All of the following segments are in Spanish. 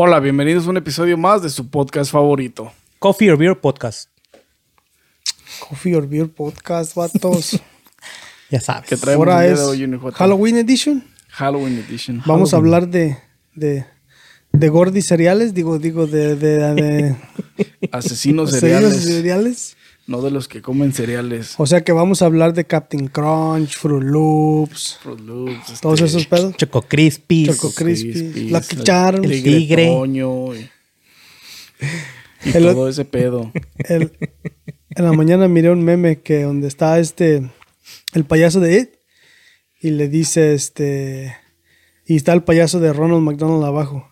Hola, bienvenidos a un episodio más de su podcast favorito. Coffee or Beer Podcast. Coffee or Beer Podcast, vatos. Ya sabes. Que traemos Ahora el día es de hoy, Junior J. Halloween Edition. Halloween Edition. Vamos a hablar de, de, de Gordy cereales, digo, digo, de, de, de Asesinos cereales. cereales. cereales. No de los que comen cereales. O sea que vamos a hablar de Captain Crunch, Fruit Loops, Fruit Loops, este, todos esos pedos. Choco Crispies. Choco Crispies, Lucky el Charms. el Tigre tigre. Toño y, y El- todo ese pedo. El- en la mañana miré un meme que donde está este el payaso de It y le dice este y está el payaso de Ronald McDonald abajo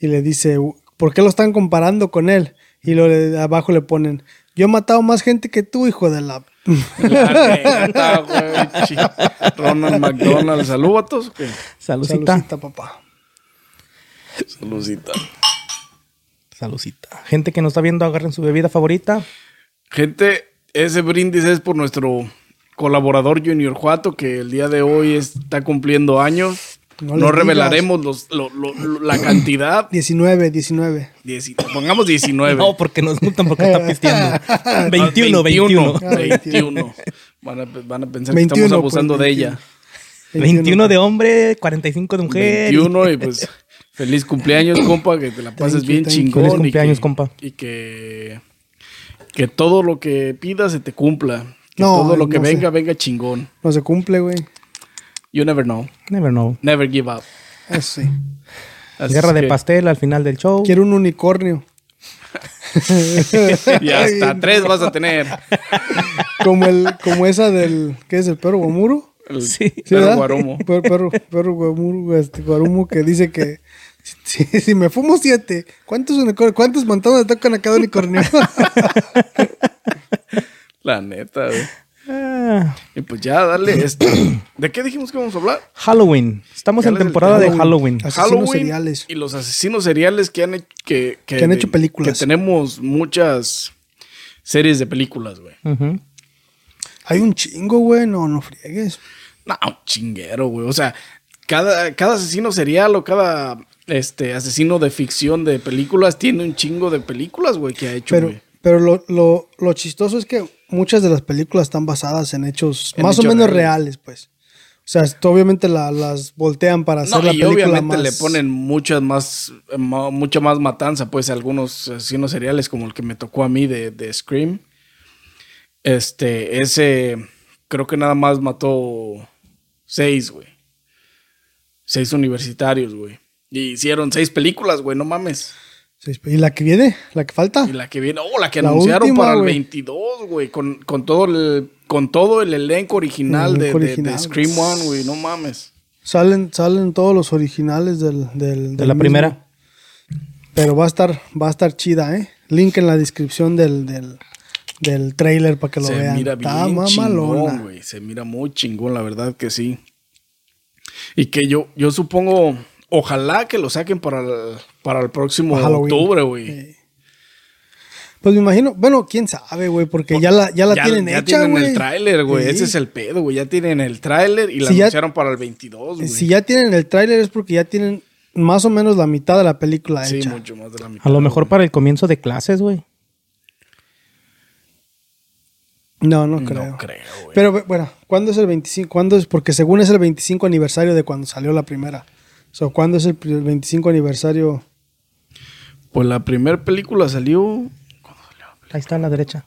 y le dice ¿por qué lo están comparando con él? Y lo abajo le ponen yo he matado más gente que tú hijo de la neta, Ronald McDonald. ¿Salud, vatos? ¿Qué? Saludcita. Saludcita, papá. Saludcita. Saludcita. Gente que nos está viendo, agarren su bebida favorita. Gente, ese brindis es por nuestro colaborador Junior Juato, que el día de hoy está cumpliendo años. No No, revelaremos los, lo- lo- lo- la cantidad. 19, 19. Dieci- pongamos 19. No, porque nos multan porque está pisteando. 21, 21. 21. 21. Van a, van a pensar 21, que estamos pues, abusando de 21. ella. 21 de hombre, 45 de mujer. 21 y pues feliz cumpleaños, compa, que te la pases bien chingón. Feliz y cumpleaños, que- compa. Y que, que todo lo que pidas se te cumpla. Que No, todo lo que no sé. venga, venga chingón. No se cumple, güey. You never know. Never know. Never give up. Eso sí. Así Guerra de que- pastel al final del show. Quiero un unicornio. Y hasta tres vas a tener. Como el como esa del ¿qué es el perro guamuro? El Sí. Sí, perro guaromo. Perro, perro, perro guamuru, este, guarumo que dice que si, si me fumo siete, ¿cuántos unicornios, cuántos montones le tocan a cada unicornio? La neta, güey. Ah, Y pues ya, dale. Este, ¿De qué dijimos que vamos a hablar? Halloween. Estamos ¿Cuál en temporada de Halloween? Halloween. Asesinos Halloween seriales. y los asesinos seriales que han, he- que, Que han hecho películas. Que tenemos muchas series de películas, güey. Hay un chingo, güey, no, no friegues. No, chinguero, güey. O sea, cada, cada asesino serial o cada este, asesino de ficción de películas tiene un chingo de películas, güey, que ha hecho, Pero, güey. Pero lo, lo, lo chistoso es que muchas de las películas están basadas en hechos En más o menos reales. reales, pues. O sea, obviamente la- las voltean para hacer No, la y película obviamente más... le ponen muchas más, mucha más matanza, pues, a algunos asesinos seriales, como el que me tocó a mí de, de Scream. Este, ese, creo que nada más mató seis, güey. Seis universitarios, güey. Y hicieron seis películas, güey, no mames. ¿Y la que viene? ¿La que falta? Y la que viene, oh, la que La anunciaron última, para el güey. 22, güey, con, con todo el con todo el elenco original, El de- de, Scream. One, güey, no mames. Salen, salen todos los originales del, del- De la mismo. primera. Pero va a estar, va a estar chida, ¿eh? Link en la descripción del, del, del trailer para que lo Se vean. mira bien chingón, güey. Se mira muy chingón, la verdad que sí. Y que yo, yo supongo, ojalá que lo saquen para el, para el próximo Halloween. octubre, güey. Eh, Pues me imagino, bueno, quién sabe, güey, porque ya la, ya la tienen ya hecha, tienen güey. el tráiler, güey. Sí. Ese es el pedo, güey. Ya tienen el tráiler y la Si ya- anunciaron para el 22, güey. Si ya tienen el tráiler es porque ya tienen más o menos la mitad de la película Sí, hecha. mucho más de la mitad. A lo mejor güey. para el comienzo de clases, güey. No, no creo. No creo, güey. Pero bueno, ¿cuándo es el 25? ¿Cuándo es? Porque según es el 25 aniversario de cuando salió la primera. O sea, ¿cuándo es el pri- el 25 aniversario? Pues la primera película salió. Ahí está a la derecha.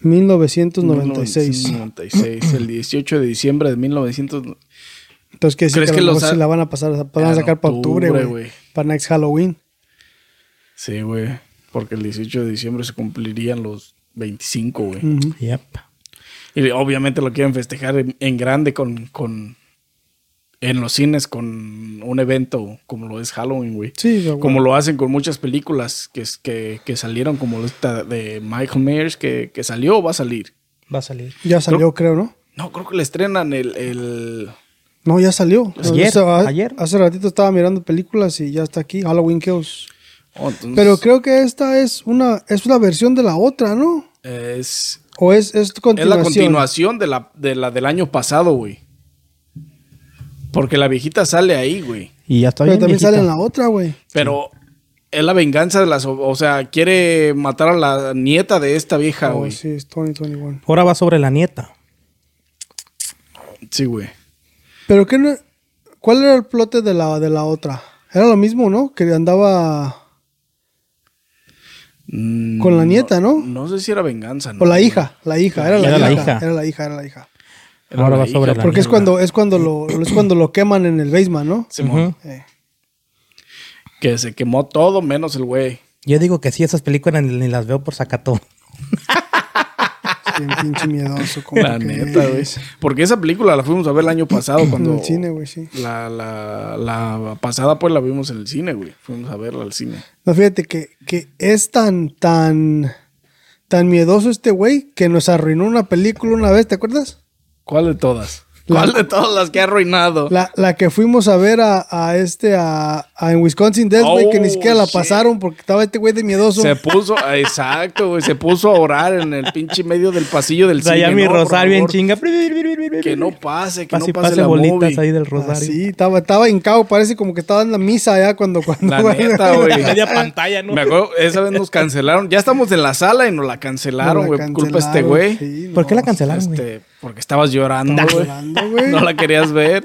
1996. 1996, el 18 de diciembre de 1900. Entonces, ¿qué decir ¿Crees que, que a lo los se la van a pasar, van a En sacar para octubre, güey. Para next Halloween. Sí, güey. Porque el 18 de diciembre se cumplirían los 25, güey. Ujú. Yep. Y obviamente lo quieren festejar en, en grande con, con. En los cines con un evento como lo es Halloween, güey. Sí, güey. Como lo hacen con muchas películas que, es- que, que salieron, como esta de Michael Myers, que, que salió o va a salir. Va a salir. Ya salió, creo, ¿no? No, creo que le estrenan el. el- No, ya salió. Ayer, a- ayer. Hace ratito estaba mirando películas y ya está aquí, Halloween Kills. oh, entonces, Pero creo que esta es una, es una versión de la otra, ¿no? es, ¿O es, es es continuación? la continuación de la, de la del año pasado, güey. Porque la viejita sale ahí, güey. Y ya está Pero bien también viejita. sale en la otra, güey. Pero es la venganza de las... O sea, quiere matar a la nieta de esta vieja, Oh, güey. sí, es 2021. Ahora va sobre la nieta. sí, güey. Pero qué no- ¿cuál era el plote de la, de la otra? Era lo mismo, ¿no? Que andaba Mm, con la nieta, ¿no? No sé si era venganza, ¿no? O la hija, la hija, era, la, Era hija, la hija. Era la hija, era la hija. Ahora va sobre hija, la Porque es cuando, es cuando lo, es cuando lo queman en el basement, ¿no? Simón. Eh, Que se quemó todo menos el güey. Yo digo que sí, esas películas ni, ni las veo por sacato. bien pinche miedoso. como La que neta, güey. es. Porque esa película la fuimos a ver el año pasado En cuando... el cine, güey, sí. La, la, la pasada pues la vimos en el cine, güey. Fuimos a verla al cine. No, fíjate que, que es tan, tan, tan miedoso este güey que nos arruinó una película una vez, ¿te acuerdas? ¿Cuál de todas? La- ¿Cuál de todas las que ha arruinado? La, la que fuimos a ver a, a este, a, a en Wisconsin Dells, güey, que ni Oh, siquiera la shit. pasaron porque estaba este güey de miedoso. Se puso, exacto, güey. Se puso a orar en el pinche medio del pasillo del Traía cine. mi ¿no? Por rosario favor, chinga. Que no pase, que Pase, no pase, pase la bolitas movie. ahí del rosario. Sí, estaba, estaba hincado, parece como que estaba en la misa allá cuando... cuando La neta, güey. Media pantalla, ¿no? Me acuerdo, esa vez nos cancelaron. Ya estamos en la sala y nos la cancelaron, güey. Culpa de este güey. sí, ¿Por qué la no. cancelaron, güey? Este, porque estabas llorando, Estaba güey. llorando, güey. No la querías ver.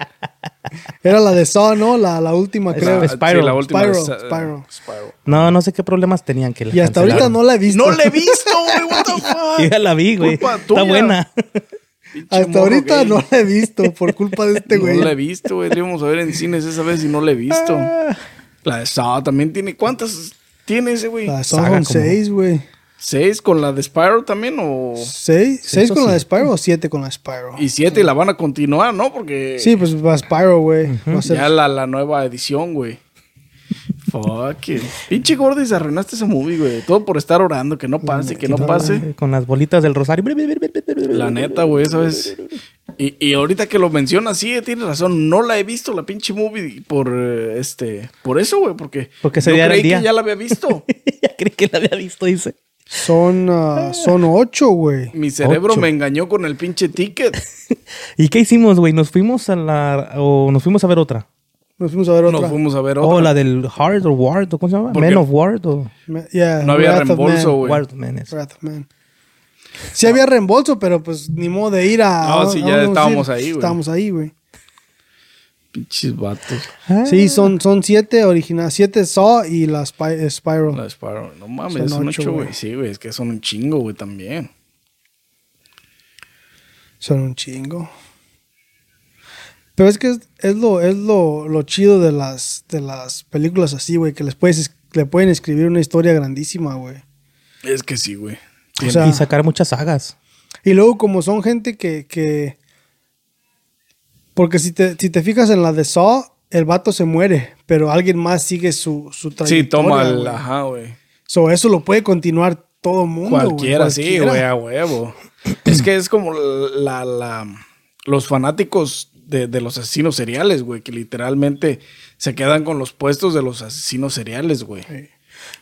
Era la de Saw, ¿no? La, la última, creo. La- Spyro. sí, la última Spyro, de Spyro. Spyro. No, no sé qué problemas tenían que la Y hasta ahorita no la he visto. No la he visto, güey. What the fuck? Yo ya la vi, güey. Está tuya. buena. Pinche Hasta ahorita gay. no la he visto por culpa de este güey. No la he visto, güey. La íbamos a ver en cines esa vez y no la he visto. Ah. La de Saw también tiene. ¿Cuántas tiene ese, güey? La de Saw son seis, güey. ¿Seis con la de Spyro también? ¿O ¿Seis? ¿Seis con la de. Spyro o siete con la de Spyro? y siete y la van a continuar, ¿no? Porque Sí, pues va Spyro, güey. A ser- ya la, la nueva edición, güey. Fuck it. Pinche Gordis, arruinaste esa movie, güey. Todo por estar orando, que no pase, que no pase. Con las bolitas del rosario. La neta, güey, ¿sabes? Y, y ahorita que lo mencionas, sí, tienes razón. No la he visto, la pinche movie, por eh, este... Por eso, güey, porque... Porque ese yo el creí día. que ya la había visto. ya creí que la había visto, dice. Son, ah, son ocho, güey. Mi cerebro Ocho. me engañó con el pinche ticket. ¿Y qué hicimos, güey? ¿Nos fuimos a la... o nos fuimos a ver otra? Nos fuimos a ver otra. Nos fuimos a ver O otra. la del Hard o Ward, o ¿cómo se llama? ¿Por Men of Ward o... Me- yeah, No había Wrath reembolso, güey. Ward. Wrath Man. Sí había reembolso, pero pues ni modo de ir a... No, a- ya estábamos ir. ahí, güey. Estábamos ahí, güey. Pinches vatos. Ah. Sí, son, son siete originales. Siete Saw y la Spy- eh, Spyro. La Spyro. No mames, Son son, ocho, güey. Sí, güey, es que son un chingo, güey, también. Son un chingo. Pero es que es, es lo, es lo, lo chido de las, de las películas así, güey, que les puedes, es- le pueden escribir una historia grandísima, güey. Es que sí, güey. O sea, y sacar muchas sagas. y luego como son gente que, que porque si te, si te fijas en la de Saw, el vato se muere, pero alguien más sigue su, su trayectoria. Sí, toma el... Ajá, güey. So, eso lo puede continuar todo mundo. Cualquiera, sí, güey, a huevo. es que es como la, la, los fanáticos de, de los asesinos seriales, güey, que literalmente se quedan con los puestos de los asesinos seriales, güey.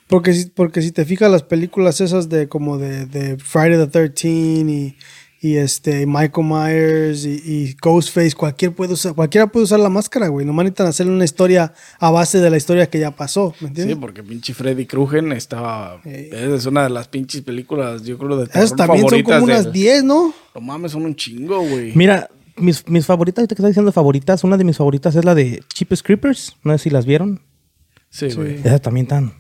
Porque si, porque si te fijas las películas esas de como de, de Friday the 13 y, y este Michael Myers y, y Ghostface, cualquier puede usar, cualquiera puede usar la máscara, güey. Nomás necesitan hacerle una historia a base de la historia que ya pasó, ¿me Sí, entiendes? porque pinche Freddy Krueger estaba... Sí. Es una de las pinches películas, yo creo, de terror Esas también son como unas del- 10, ¿no? No mames, son un chingo, güey. Mira, mis, mis favoritas, ahorita que estás diciendo favoritas, una de mis favoritas es la de Cheapest Creepers. No sé si las vieron. Sí, güey. Esas también están...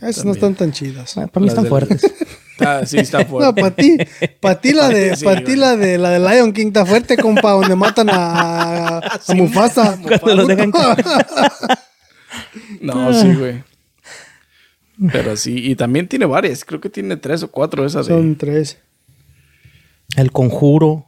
Esas no están tan chidas. ah, para mí Las están del- fuertes. Está- sí, está No, fuerte. para ti, para ti la de, Sí, para ti la de la de Lion King está fuerte, compa, donde matan a, a Mufasa. Cuando los dejan No, sí, güey. Pero sí, y también tiene varias. Creo que tiene tres o cuatro esas de... Son tres. El Conjuro.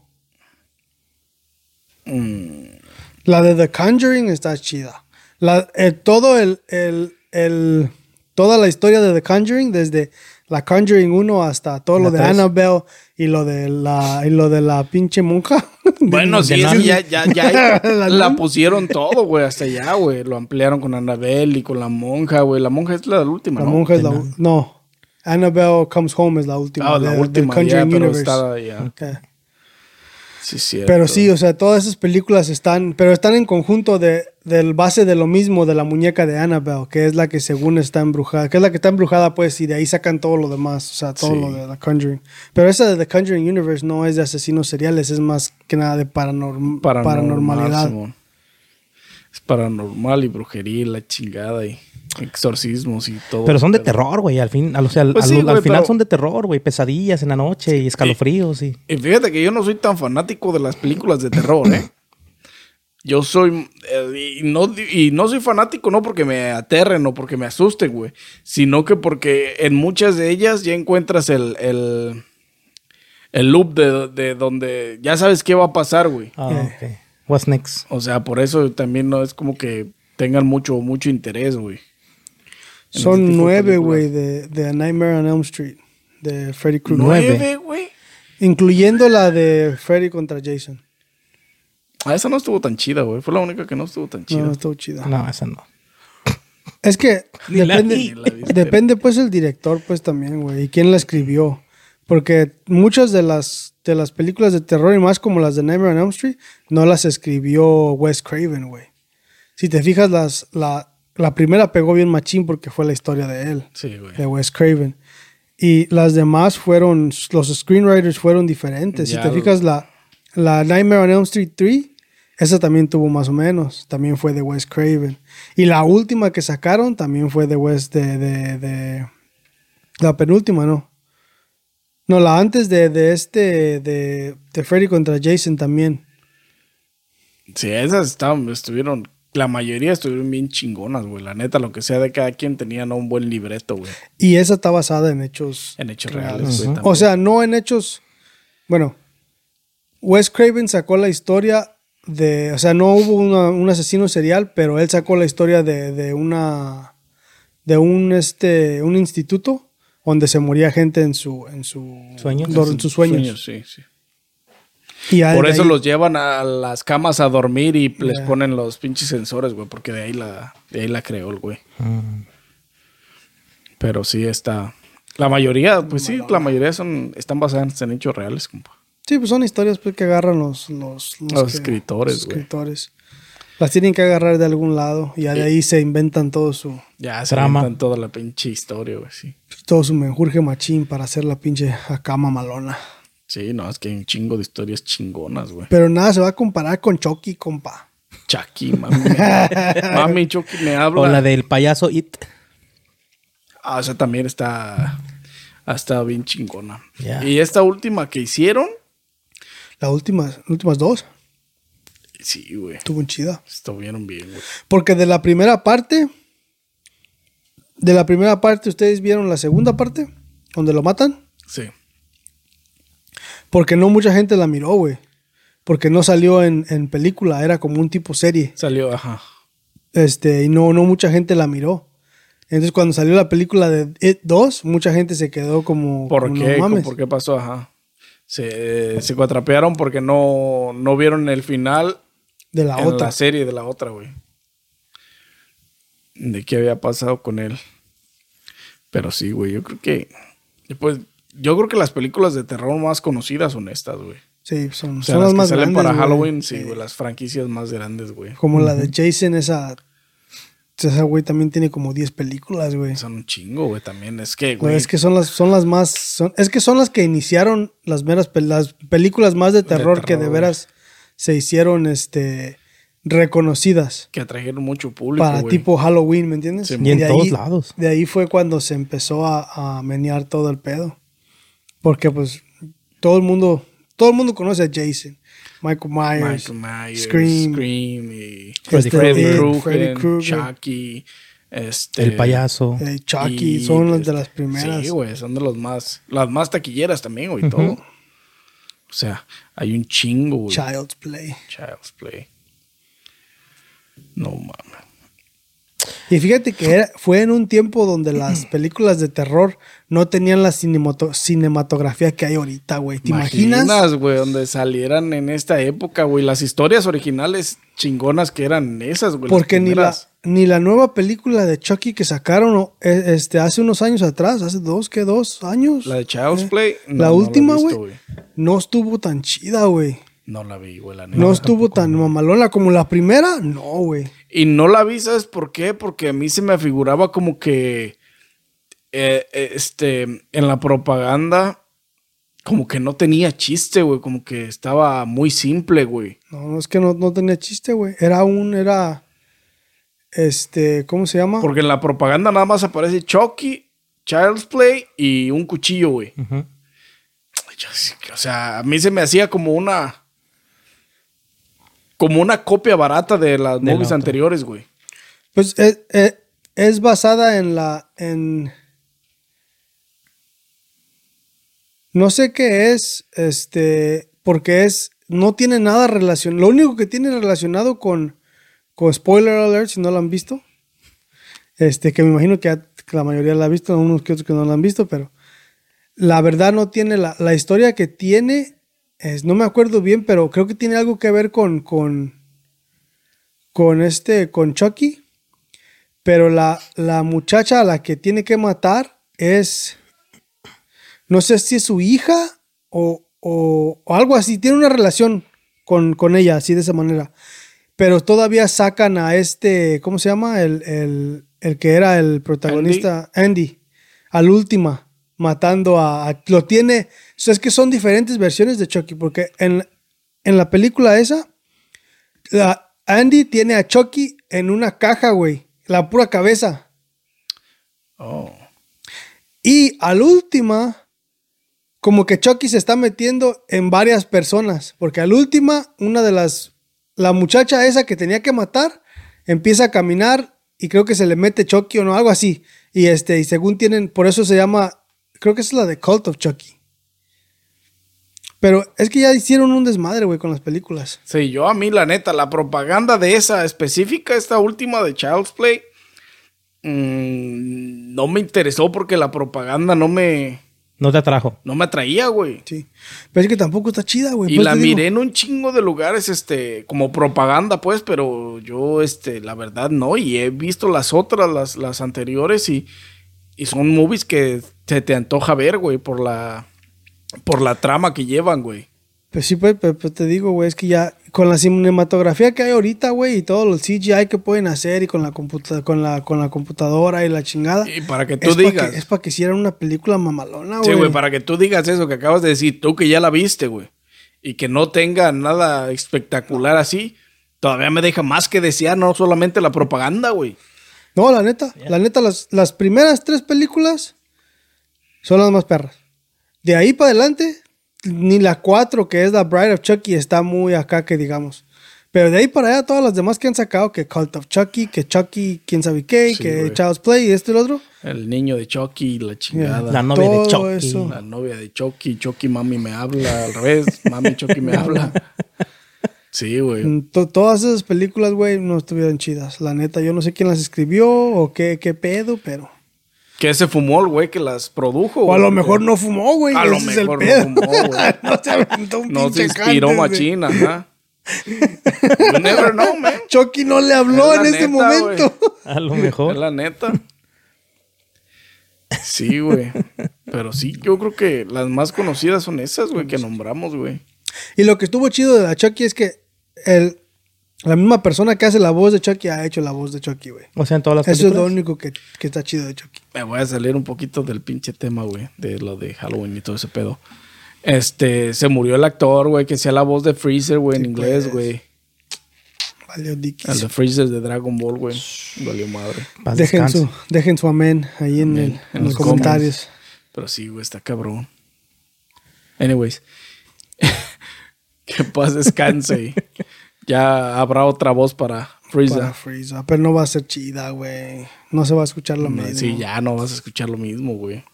La de The Conjuring está chida. La, eh, todo el, el, el- toda la historia de The Conjuring, desde la Conjuring 1 hasta todo La lo de. Annabelle y lo de la, y lo de la pinche monja. Bueno, sí, es ya, ya, ya La la, pusieron todo, güey, hasta allá, güey. Lo ampliaron con Annabelle y con la monja, güey. La monja es la última, La ¿no? monja es la u- No. Annabelle Comes Home es la última. Ah, la de- última, Conjuring ya, pero Universe. está ya. Ok. Sí, cierto. Pero sí, o sea, todas esas películas están, pero están en conjunto de del base de lo mismo de la muñeca de Annabelle, que es la que según está embrujada, que es la que está embrujada, pues, y de ahí sacan todo lo demás, o sea, todo Sí. lo de The Conjuring. Pero esa de The Conjuring Universe no es de asesinos seriales, es más que nada de paranorm- Paranormal, paranormalidad. Simón. Es paranormal y brujería y la chingada y exorcismos y todo. Pero son de terror, güey. Al, fin, al, o sea, al, Pues sí, al- al güey, final pero- son de terror, güey. Pesadillas en la noche y escalofríos y... Y fíjate que yo no soy tan fanático de las películas de terror, ¿eh? Yo soy. eh, y, no, y no soy fanático no porque me aterren o porque me asusten, güey. Sino que porque en muchas de ellas ya encuentras el. el el loop de, de donde ya sabes qué va a pasar, güey. Ah, ok. What's next? O sea, por eso también no es como que tengan mucho, mucho interés, güey. Son nueve, películas. güey, de, de A Nightmare on Elm Street, de Freddy Krueger. Nueve. Güey. Incluyendo la de Freddy contra Jason. Ah, esa no estuvo tan chida, güey. Fue la única que no estuvo tan chida. No, no estuvo chida. No, esa no. Es que depende, depende pues el director pues también, güey, y quién la escribió. Porque muchas de las, de las películas de terror y más como las de Nightmare on Elm Street no las escribió Wes Craven, güey. Si te fijas, las, la, la primera pegó bien machín porque fue la historia de él, Sí, güey. de Wes Craven. Y las demás fueron, los screenwriters fueron diferentes. Ya, si te güey. fijas, la, la Nightmare on Elm Street 3, esa también tuvo más o menos. También fue de Wes Craven. Y la última que sacaron también fue de Wes, de, de, de- La penúltima, ¿no? No, la antes de, de este, de, de Freddy contra Jason también. Sí, esas estaban, estuvieron, la mayoría estuvieron bien chingonas, güey. La neta, lo que sea de cada quien tenían un buen libreto, güey. Y esa está basada en hechos. En hechos reales, güey. O sea, no en hechos. Bueno, Wes Craven sacó la historia de. O sea, no hubo una- un asesino serial, pero él sacó la historia de, de una. De un este. un instituto donde se moría gente en su. en su ¿Sueños? En sus sueños. sí, sí. Y Por eso ahí- los llevan a las camas a dormir y les ponen los pinches sensores, güey, porque de ahí la, de ahí la creó el güey. Mm. Pero sí está. La mayoría, pues sí, la mayoría son, están basadas en hechos reales, compa. Sí, pues son historias pues, que agarran los, los, Los que- escritores, los escritores. Las tienen que agarrar de algún lado y de ahí se inventan todo su, Ya se Trama. inventan toda la pinche historia, güey, sí. todo su menjurje machín para hacer la pinche acá mamalona. Sí, no, es que hay un chingo de historias chingonas, güey. Pero nada se va a comparar con Chucky, compa. Chucky, mami. mami, Chucky me habla. O la del payaso It. Ah, o sea, también está. Ha estado bien chingona. Y esta última que hicieron. Las últimas, las últimas dos Sí, güey. estuvo chida. Estuvieron bien, güey. Porque de la primera parte, de la primera parte, ¿ustedes vieron la segunda parte? Donde lo matan. Sí. Porque no mucha gente la miró, güey. Porque no salió en, en película, era como un tipo serie. Salió, ajá. Este, y no, no mucha gente la miró. Entonces, cuando salió la película de It 2, mucha gente se quedó como. ¿Por como, qué? No mames. ¿Por qué pasó? Ajá. Se, se cuatrapearon porque no, no vieron el final De la en otra. la serie de la otra, güey. De qué había pasado con él. Pero sí, güey, yo creo que. Pues, yo creo que las películas de terror más conocidas son estas, güey. Sí, son, O sea, son las las que más salen grandes, para. Halloween, sí, Sí. güey, las franquicias más grandes, güey. Como la de Jason, esa. Esa güey también tiene como 10 películas, güey. Son un chingo, güey, también. Es que, Güey, es que son las, son las más. son- es que son las que iniciaron las meras pel- las películas más de terror, que de veras se hicieron este reconocidas que atrajeron mucho público, para güey. tipo Halloween, ¿me entiendes? Sí, Y en de todos ahí- lados. De ahí fue cuando se empezó a, a menear todo el pedo. Porque pues todo el mundo, todo el mundo conoce a Jason, Michael Myers, Michael Myers, Scream, Scream, y Freddy Krueger, Freddy Krueger. Chucky, este, El payaso. eh, Chucky, y, son las este, de las primeras. Sí, güey, son de los más, las más taquilleras también, güey, todo. O sea, hay un chingo, güey. Child's Play. Child's Play. No mames. Y fíjate que era- fue en un tiempo donde las películas de terror no tenían la cinemato- cinematografía que hay ahorita, güey. ¿Te imaginas? güey, donde salieran en esta época, güey, las historias originales chingonas que eran esas, güey. Porque ni la, ni la nueva película de Chucky que sacaron eh, este, hace unos años atrás, hace dos, ¿qué? ¿Dos años? La de Child's Eh, Play. no, la no última, güey, no estuvo tan chida, güey. No la vi, güey, la No, estuvo tan mamalona como la primera, no, güey. Y no la vi, ¿sabes por qué? Porque a mí se me afiguraba como que eh, eh, este, en la propaganda, como que no tenía chiste, güey. Como que estaba muy simple, güey. No, no es que no, no tenía chiste, güey. Era un, era. Este, ¿cómo se llama? Porque en la propaganda nada más aparece Chucky, Child's Play y un cuchillo, güey. O sea, a mí se me hacía como una. Como una copia barata de las De movies anteriores, güey. Pues es, es- es basada en la. en. No sé qué es. Este. Porque es. No tiene nada relacionado. Lo único que tiene relacionado con. Con spoiler alert, si no lo han visto. Este, que me imagino que, la mayoría la ha visto, unos que otros que no la han visto, pero. La verdad no tiene. La, la historia que tiene. Es, no me acuerdo bien, pero creo que tiene algo que ver con. con. Con este. Con Chucky. Pero la, la muchacha a la que tiene que matar es. No sé si es su hija o, o- o algo así. Tiene una relación con, con ella, así de esa manera. Pero todavía sacan a este. ¿Cómo se llama? El, el- el que era el protagonista. Andy. al última. Matando a, a- Lo tiene. O sea, es que son diferentes versiones de Chucky. Porque en, en la película esa. la- Andy tiene a Chucky en una caja, güey. La pura cabeza. Oh. Y al última, como que Chucky se está metiendo en varias personas. Porque al última, una de las. La muchacha esa que tenía que matar empieza a caminar y creo que se le mete Chucky o no, algo así. Y este, y según tienen, por eso se llama. Creo que es la de Cult of Chucky. Pero es que ya hicieron un desmadre, güey, con las películas. Sí, yo a mí, la neta, la propaganda de esa específica, esta última de Child's Play, mm, no me interesó porque la propaganda no me, No te atrajo. no me atraía, güey. Sí. Pero es que tampoco está chida, güey. Y Por la digo. miré en un chingo de lugares, este, como propaganda, pues, pero yo, este, la verdad no. Y he visto las otras, las, las anteriores, y, y son movies que se te antoja ver, güey, por la, por la trama que llevan, güey. Pues sí, pues, pues, pues te digo, güey, es que ya con la cinematografía que hay ahorita, güey, y todo el CGI que pueden hacer y con la, computa con la, con la computadora y la chingada. Y para que tú es digas. Pa que, es para que hicieran una película mamalona, Sí, güey. güey, para que tú digas eso que acabas de decir, tú que ya la viste, güey, y que no tenga nada espectacular así, todavía me deja más que desear, no solamente la propaganda, güey. No, la neta, la neta, las, las primeras tres películas son las más perras. De ahí para adelante, ni la cuatro, que es la Bride of Chucky, está muy acá que digamos. Pero de ahí para allá, todas las demás que han sacado, que Cult of Chucky, que Chucky, quién sabe qué, Sí, que güey. Child's Play y esto y lo otro. El niño de Chucky, la chingada. La novia de Chucky. eso. La novia de Chucky, Chucky mami me habla, al revés, mami Chucky me habla. Sí, güey. Mm, to- todas esas películas, güey, no estuvieron chidas. La neta, yo no sé quién las escribió o qué, qué pedo, pero... Que se fumó el güey que las produjo. O a güey. lo mejor no fumó, güey. A lo ese mejor no fumó, güey. no se aventó un No se inspiró Cantes, machina, ajá. You never know, man. Chucky no le habló Es en neta, momento. A lo Es mejor. la neta. Sí, güey. Pero sí, yo creo que las más conocidas son esas, güey, que nombramos, güey. Y lo que estuvo chido de la Chucky es que el, la misma persona que hace la voz de Chucky ha hecho la voz de Chucky, güey. O sea, en todas las Eso es lo único que, que está chido de Chucky. Me voy a salir un poquito del pinche tema, güey, de lo de Halloween y todo ese pedo. Este, se murió el actor, güey, que hacía la voz de Freezer, güey, en inglés, pues. güey. Valió El Dickies. de Freezer de Dragon Ball, güey. Valió madre. Paz Dejen descanse. su, dejen su amén ahí en, el- En en los los comentarios. Pero sí, güey, está cabrón. Anyways. que paz descanse. ya habrá otra voz para Freezer. Para Freeza. Pero no va a ser chida, güey. No se va a escuchar lo mismo. Sí, ya no vas a escuchar lo mismo, güey.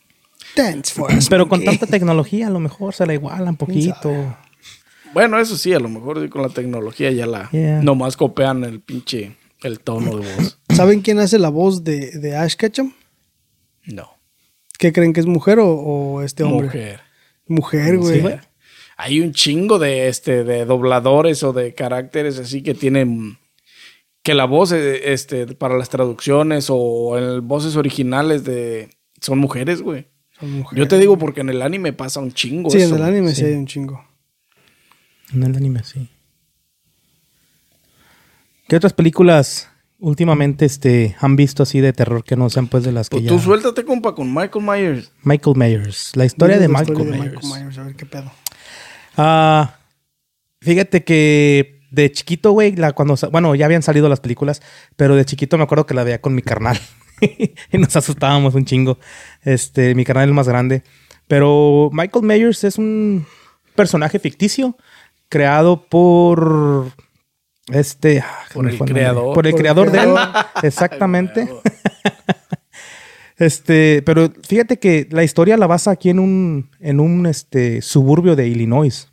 Dance for us, Pero con tanta tecnología, a lo mejor se la iguala un poquito. Bueno, eso sí, a lo mejor sí, con la tecnología ya la... Yeah. Nomás copian el pinche... El tono de voz. ¿Saben quién hace la voz de, de Ash Ketchum? No. ¿Qué creen que es mujer o, o este hombre? Mujer. Mujer, güey. Sí. Hay un chingo de este de dobladores o de caracteres así que tienen que la voz eh, este para las traducciones o en voces originales de son mujeres, güey. Son mujeres. Yo te digo porque en el anime pasa un chingo Sí, eso. en el anime sí. Sí. hay un chingo. En el anime, sí. ¿Qué otras películas últimamente este, han visto así de terror que no sean pues de las que Pues ya... tú suéltate, compa, con Michael Myers. Michael Myers. La historia de la Michael historia de Myers. Michael Myers, a ver qué pedo. Ah, fíjate que de chiquito, güey, la, cuando, bueno, ya habían salido las películas, pero de chiquito me acuerdo que la veía con mi carnal. y nos asustábamos un chingo. Este, mi carnal es el más grande. Pero Michael Myers es un personaje ficticio creado por este ah, Por el creador. por el Por el creador de él creador. exactamente este pero fíjate que la historia la basa aquí en un en un este suburbio de Illinois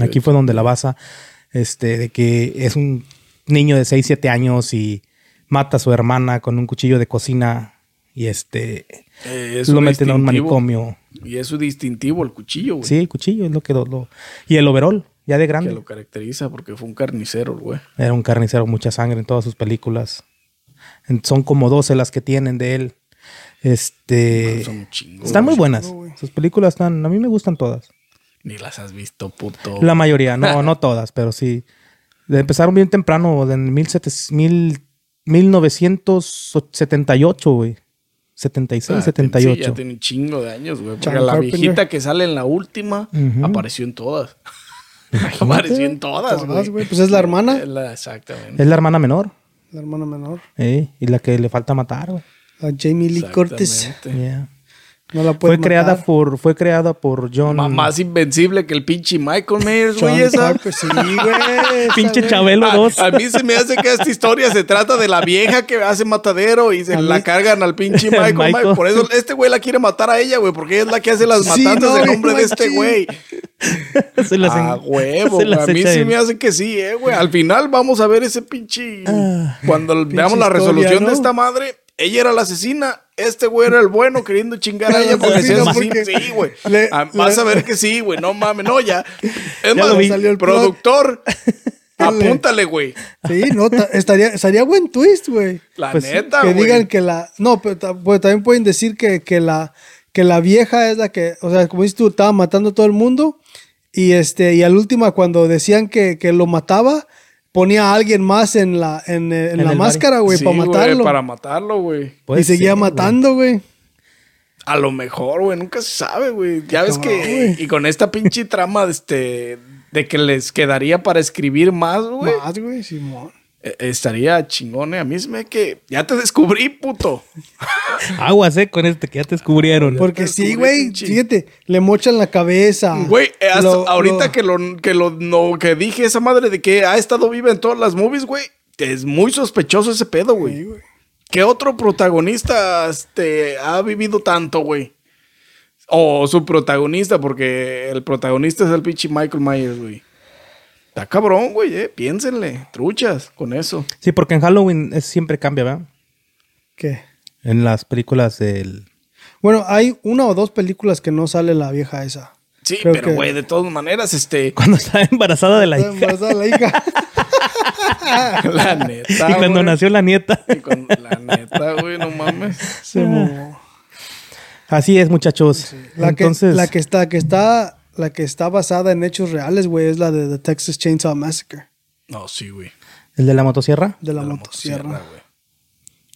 Aquí fue donde la basa, este, de que es un niño de 6, 7 años y mata a su hermana con un cuchillo de cocina y este Eh, lo meten a un manicomio. Y es su distintivo, el cuchillo, güey. Sí, el cuchillo es lo que lo, lo- y el overall, ya de Que grande. lo caracteriza porque fue un carnicero, güey. Era un carnicero, mucha sangre en todas sus películas. En- Son como 12 las que tienen de él. Este Son un chingo. están muy buenas. Sus películas están, a mí me gustan todas. Ni las has visto, puto. La mayoría, no, no todas, pero sí. Empezaron bien temprano, en 1700 mil- 1978, güey. 76, Ah, 78. Sí, ya tiene un chingo de años, güey. Porque la Carpenter. viejita que sale en la última apareció en todas. apareció en todas, güey. Pues es la hermana, Es la- exactamente. Es la hermana menor, la hermana menor. eh, y la que le falta matar, güey. A Jamie Lee Curtis. Yeah. No la Fue creada por, fue creada por John. Más invencible que el pinche Michael Myers, güey, esa. Sí, güey. Pinche. Chabelo A, 2. a mí se me hace que esta historia se trata de la vieja que hace matadero y se la cargan al pinche Michael, Michael. Por eso este güey la quiere matar a ella, güey, porque ella es la que hace las Sí, matanzas no, en bien nombre de este güey. se las A en- huevo, se las A mí sí en- me hace que sí, eh, güey. Al final vamos a ver ese pinche. Ah. Cuando veamos la historia, resolución ¿no? de esta madre, ella era la asesina. Este güey era el bueno queriendo chingar a ella porque porque Sí, güey. le- Ah, Vas le- a ver que sí, güey. No mames, no, ya. Es Ya más. Salió el productor. Apúntale, güey. Sí, no, ta- estaría, estaría buen twist, güey. La Pues, neta, que güey. digan que la. No, pero pues también pueden decir que, que la que la vieja es la que, o sea, como dices tú, estaba matando a todo el mundo. Y este, y al último, cuando decían que, que lo mataba, ponía a alguien más en la, en, eh, en En la máscara, güey, Sí, para matarlo. para matarlo, güey. Y seguía matando, güey. A lo mejor, güey, nunca se sabe, güey. Ya ves Cabrón, que. güey. Y con esta pinche trama de este. De que les quedaría para escribir más, güey. Más, güey, Simón. Eh, Estaría chingón, eh. A mí se me que. Ya te descubrí, puto. Aguas, eh, con este que ya te descubrieron. Porque te sí, güey, fíjate, le mochan la cabeza. Güey, eh, ahorita lo- que lo que lo no, que dije esa madre de que ha estado viva en todas las movies, güey. Es muy sospechoso ese pedo, Sí, güey. güey. ¿Qué otro protagonista este, ha vivido tanto, güey? O su protagonista, porque el protagonista es el pinche Michael Myers, güey. Está cabrón, güey, eh. Piénsenle, truchas con eso. Sí, porque en Halloween es- siempre cambia, ¿verdad? ¿Qué? En las películas del... Bueno, hay una o dos películas que no sale la vieja esa. Sí, Creo pero que- güey, de todas maneras, este. Cuando estaba embarazada de la Está hija. embarazada la hija. La neta. y cuando güey. nació la nieta. Y cuando- la neta, güey, no mames. Se mamó. Así es, muchachos. La, Entonces, que, la que está, que está, la que está basada en hechos reales, güey, es la de The Texas Chainsaw Massacre, No, sí, güey. el de la motosierra. de la, De la motosierra. güey.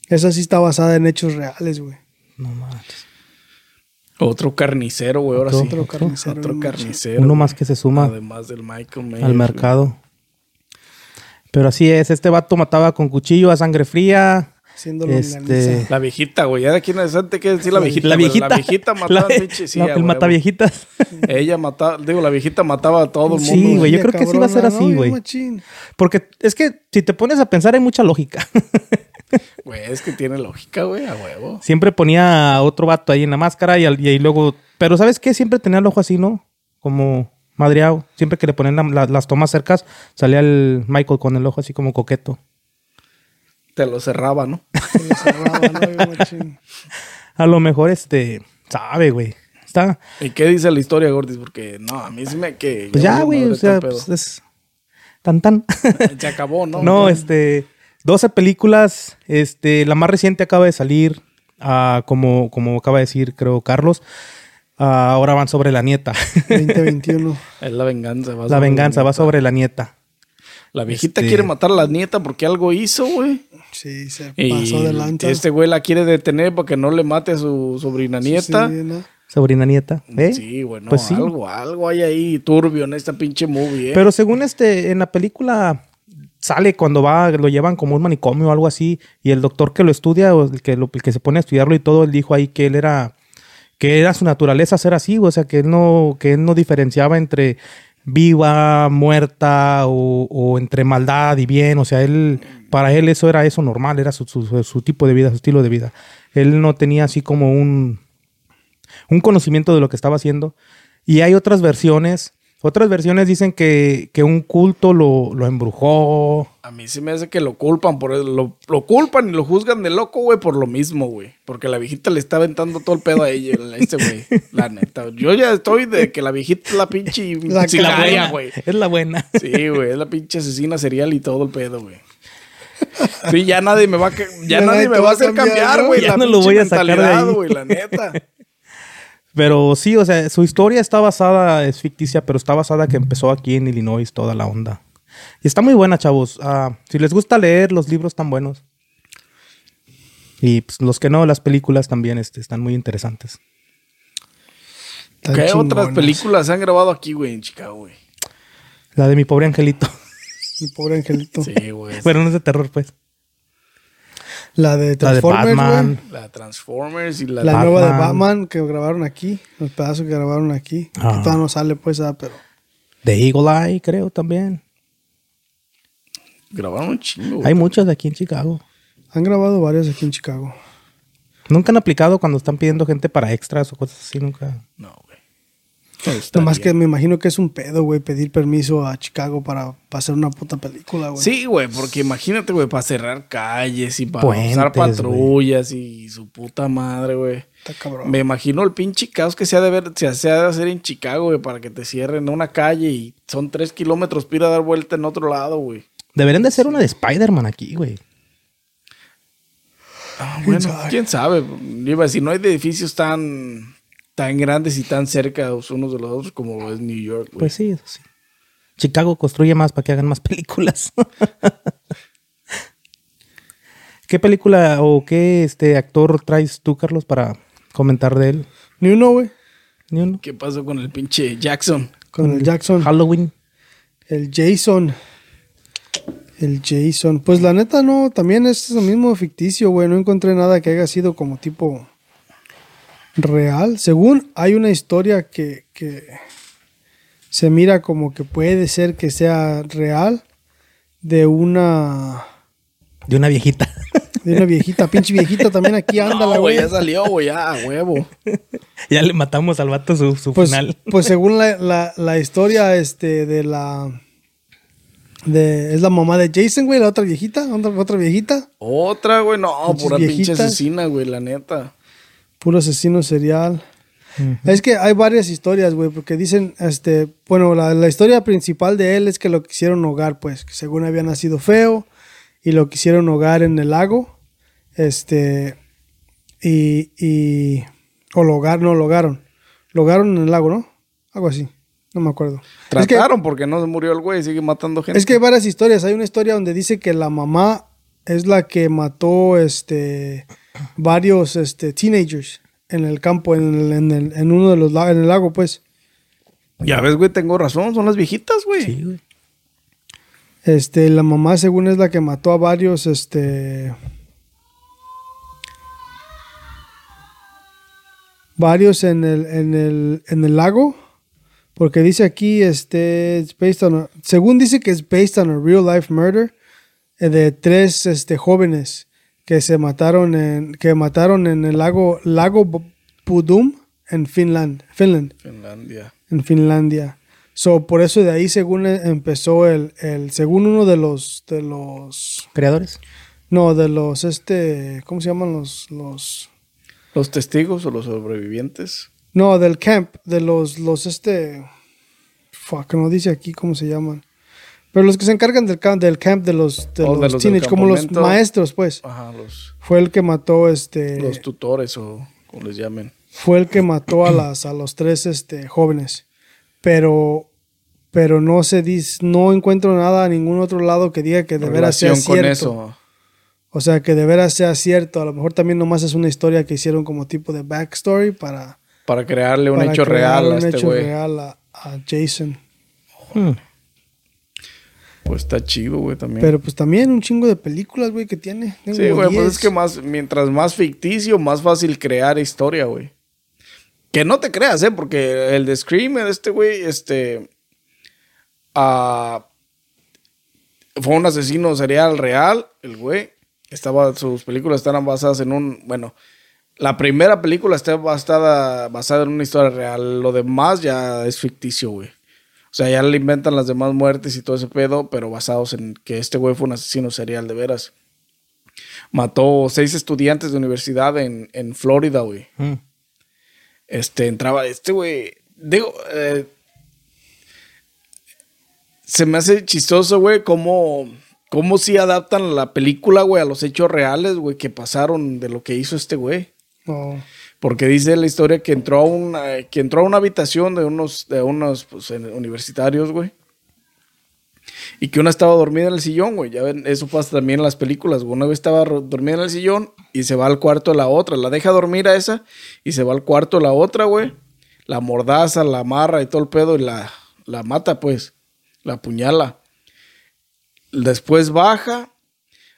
Esa sí está basada en hechos reales, güey. No manches. Otro carnicero, güey, ahora Otro- sí. Otro carnicero. Otro no carnicero. Uno güey. más que se suma Además del Michael Myers. al güey. mercado. Pero así es, este vato mataba con cuchillo a sangre fría. Haciendo Este. La viejita, güey. Ya de aquí en adelante que decir la viejita. la viejita. La viejita mataba La- al pinche. Sí, el mataviejitas. Ella mataba, digo, la viejita mataba a todo el Sí, mundo. güey, yo creo que sí va a ser así, güey. Porque es que si te pones a pensar hay mucha lógica. Güey, es que tiene lógica, güey, a huevo. Siempre ponía a otro vato ahí en la máscara y, al- y ahí luego... Pero ¿sabes qué? Siempre tenía el ojo así, ¿no? Como madreado. Siempre que le ponían la- la- las tomas cercas, salía el Michael con el ojo así como coqueto. Te lo cerraba, ¿no? Se lo cerraba, ¿no? A lo mejor, este... Sabe, güey. Está... ¿Y qué dice la historia, Gordis? Porque no, a mí sí me que. Pues ya güey. O sea, pues es... Tan tan. Se acabó, ¿no? No, este, 12 películas, este, la más reciente acaba de salir, ah, como, como acaba de decir, creo, Carlos. Ah, ahora van sobre la nieta. 2021. Es la venganza. va la sobre venganza va sobre la nieta. La viejita Este- quiere matar a la nieta porque algo hizo, güey. Sí, se pasó de lanza. este güey la quiere detener para que no le mate a su sobrina nieta. Sí, ¿no? Sobrina nieta. ¿eh? Sí, güey, no, Pues sí. algo, algo hay ahí turbio en esta pinche movie, ¿eh? Pero según este, en la película sale cuando va, lo llevan como un manicomio o algo así, y el doctor que lo estudia, o el que, lo, el que se pone a estudiarlo y todo, él dijo ahí que él era, que era su naturaleza ser así, o sea, que él no, que él no diferenciaba entre viva, muerta o, o entre maldad y bien, o sea, él, para él eso era eso normal, era su, su- su tipo de vida, su estilo de vida. Él no tenía así como un, un conocimiento de lo que estaba haciendo. Y hay otras versiones. Otras versiones dicen que, que un culto lo, lo embrujó. A mí se me hace que lo culpan por eso. Lo, lo culpan y lo juzgan de loco, güey, por lo mismo, güey. Porque la viejita le está aventando todo el pedo a ella, a este güey. La neta. Yo ya estoy de que la viejita es la pinche La sicaria, buena. güey. Es la buena. Sí, güey, es la pinche asesina serial y todo el pedo, güey. Sí, ya nadie me va a, ya Ya nadie me va a hacer cambiar, güey. Ya la no lo voy a sacar de ahí. güey, la neta. Pero sí, o sea, su historia está basada, es ficticia, pero está basada que empezó aquí en Illinois, toda la onda. Y está muy buena, chavos. Ah, si les gusta leer, los libros están buenos. Y pues, los que no, las películas también este, están muy interesantes. ¿Qué otras películas se han grabado aquí, güey, en Chicago, güey? La de mi pobre angelito. Mi pobre angelito. Sí, güey. pero no es de terror, pues. La de La de Transformers, Batman. güey. La Transformers y la... La nueva de Batman. Que grabaron aquí. Los pedazos que grabaron aquí. Ah. Que todavía no sale, pues, ah, pero. De Eagle Eye, creo también. Grabaron un chingo. Hay muchas de aquí en Chicago. Han grabado varias aquí en Chicago. Nunca han aplicado cuando están pidiendo gente para extras o cosas así, nunca. No, Nomás bien. que me imagino que es un pedo, güey, pedir permiso a Chicago para, para hacer una puta película, güey. Sí, güey, porque imagínate, güey, para cerrar calles y para Puentes, usar patrullas y su puta madre, güey. Está cabrón. Me imagino el pinche caos que se ha de ver, se ha de hacer en Chicago, güey, para que te cierren una calle y son tres kilómetros para ir a dar vuelta en otro lado, güey. Deberían de hacer una de Spider-Man aquí, güey. Ah, bueno, quién sabe. Iba a decir, no hay edificios tan, tan grandes y tan cerca los unos de los otros como es New York, güey. Pues sí, eso sí. Chicago construye más para que hagan más películas. ¿Qué película o qué este actor traes tú, Carlos, para comentar de él? Ni uno, güey. Ni uno. ¿Qué pasó con el pinche Jackson? Con el Jackson. Halloween. El Jason. El Jason. Pues la neta no, también es lo mismo ficticio, güey. No encontré nada que haya sido como tipo real. Según hay una historia que, que se mira como que puede ser que sea real de una De una viejita. de una viejita, pinche viejita también aquí anda la No, güey, güey. ya salió, güey, ya, a huevo. ya le matamos al vato su, su Pues, final. pues según la, la, la historia este de la de es la mamá de Jason, güey, la otra viejita, otra, otra viejita. Otra, güey, no, pura pinche asesina, güey, la neta. Puro asesino serial. Es que hay varias historias, güey, porque dicen, este, bueno, la, la historia principal de él es que lo quisieron hogar, pues, que según había nacido feo y lo quisieron hogar en el lago, este, y, y, o lo hogar, no, lo hogaron, lo hogaron en el lago, ¿no? Algo así, no me acuerdo. Es que, Trataron porque no se murió el güey, sigue matando gente. es que hay varias historias, hay una historia donde dice que la mamá es la que mató, este, varios, este, teenagers en el campo, en, el- en, el- en uno de los lagos, en el lago, pues. Ya ves, güey, tengo razón, son las viejitas, güey. Sí, güey. Este, la mamá según es la que mató a varios, este... Varios en el, en el, en el lago. Porque dice aquí, este, it's based on a- según dice que es based on a real life murder eh, de tres, este, jóvenes que se mataron en, que mataron en el lago, lago Pudum en Finland, Finland Finlandia. en Finlandia. So, por eso de ahí, según eh, empezó el, el, según uno de los, de los, Creadores. no, de los, este, ¿cómo se llaman los, los, Los testigos o los sobrevivientes. no, del camp, de los, los, este, fuck, no dice aquí cómo se llaman. Pero los que se encargan del camp, del camp de los, de Oh, de los, teenage, como los maestros, pues, Ajá, los, fue el que mató, este, los tutores o como les llamen. fue el que mató a las, a los tres, este, jóvenes. Pero pero no se dice, no encuentro nada a ningún otro lado que diga que de veras sea con cierto. eso. O sea, que de veras sea cierto. A lo mejor también nomás es una historia que hicieron como tipo de backstory para, Para crearle un para hecho crear real a un este hecho real a, a Jason. Hmm. Pues está chido, güey, también. Pero pues también un chingo de películas, güey, que tiene. Tengo Sí, güey, pues 10. es que más, mientras más ficticio, más fácil crear historia, güey. Que no te creas, ¿eh? Porque el de Scream, este güey, este... ah, fue un asesino serial real, el güey. Estaba, sus películas estaban basadas en un... Bueno, la primera película está basada, basada en una historia real. Lo demás ya es ficticio, güey. O sea, ya le inventan las demás muertes y todo ese pedo, pero basados en que este güey fue un asesino serial de veras. Mató seis estudiantes de universidad en, en Florida, güey. Hmm. Este, entraba, este güey, digo, eh, se me hace chistoso, güey, cómo, cómo si adaptan la película, güey, a los hechos reales, güey, que pasaron de lo que hizo este güey. Oh, Porque dice la historia que entró a una, que entró a una habitación de unos, de unos pues, universitarios, güey. Y que una estaba dormida en el sillón, güey. Ya ven, eso pasa también en las películas. Una vez estaba dormida en el sillón y se va al cuarto de la otra. La deja dormir a esa y se va al cuarto de la otra, güey. La mordaza, la amarra y todo el pedo y la, la mata, pues. La apuñala. Después baja,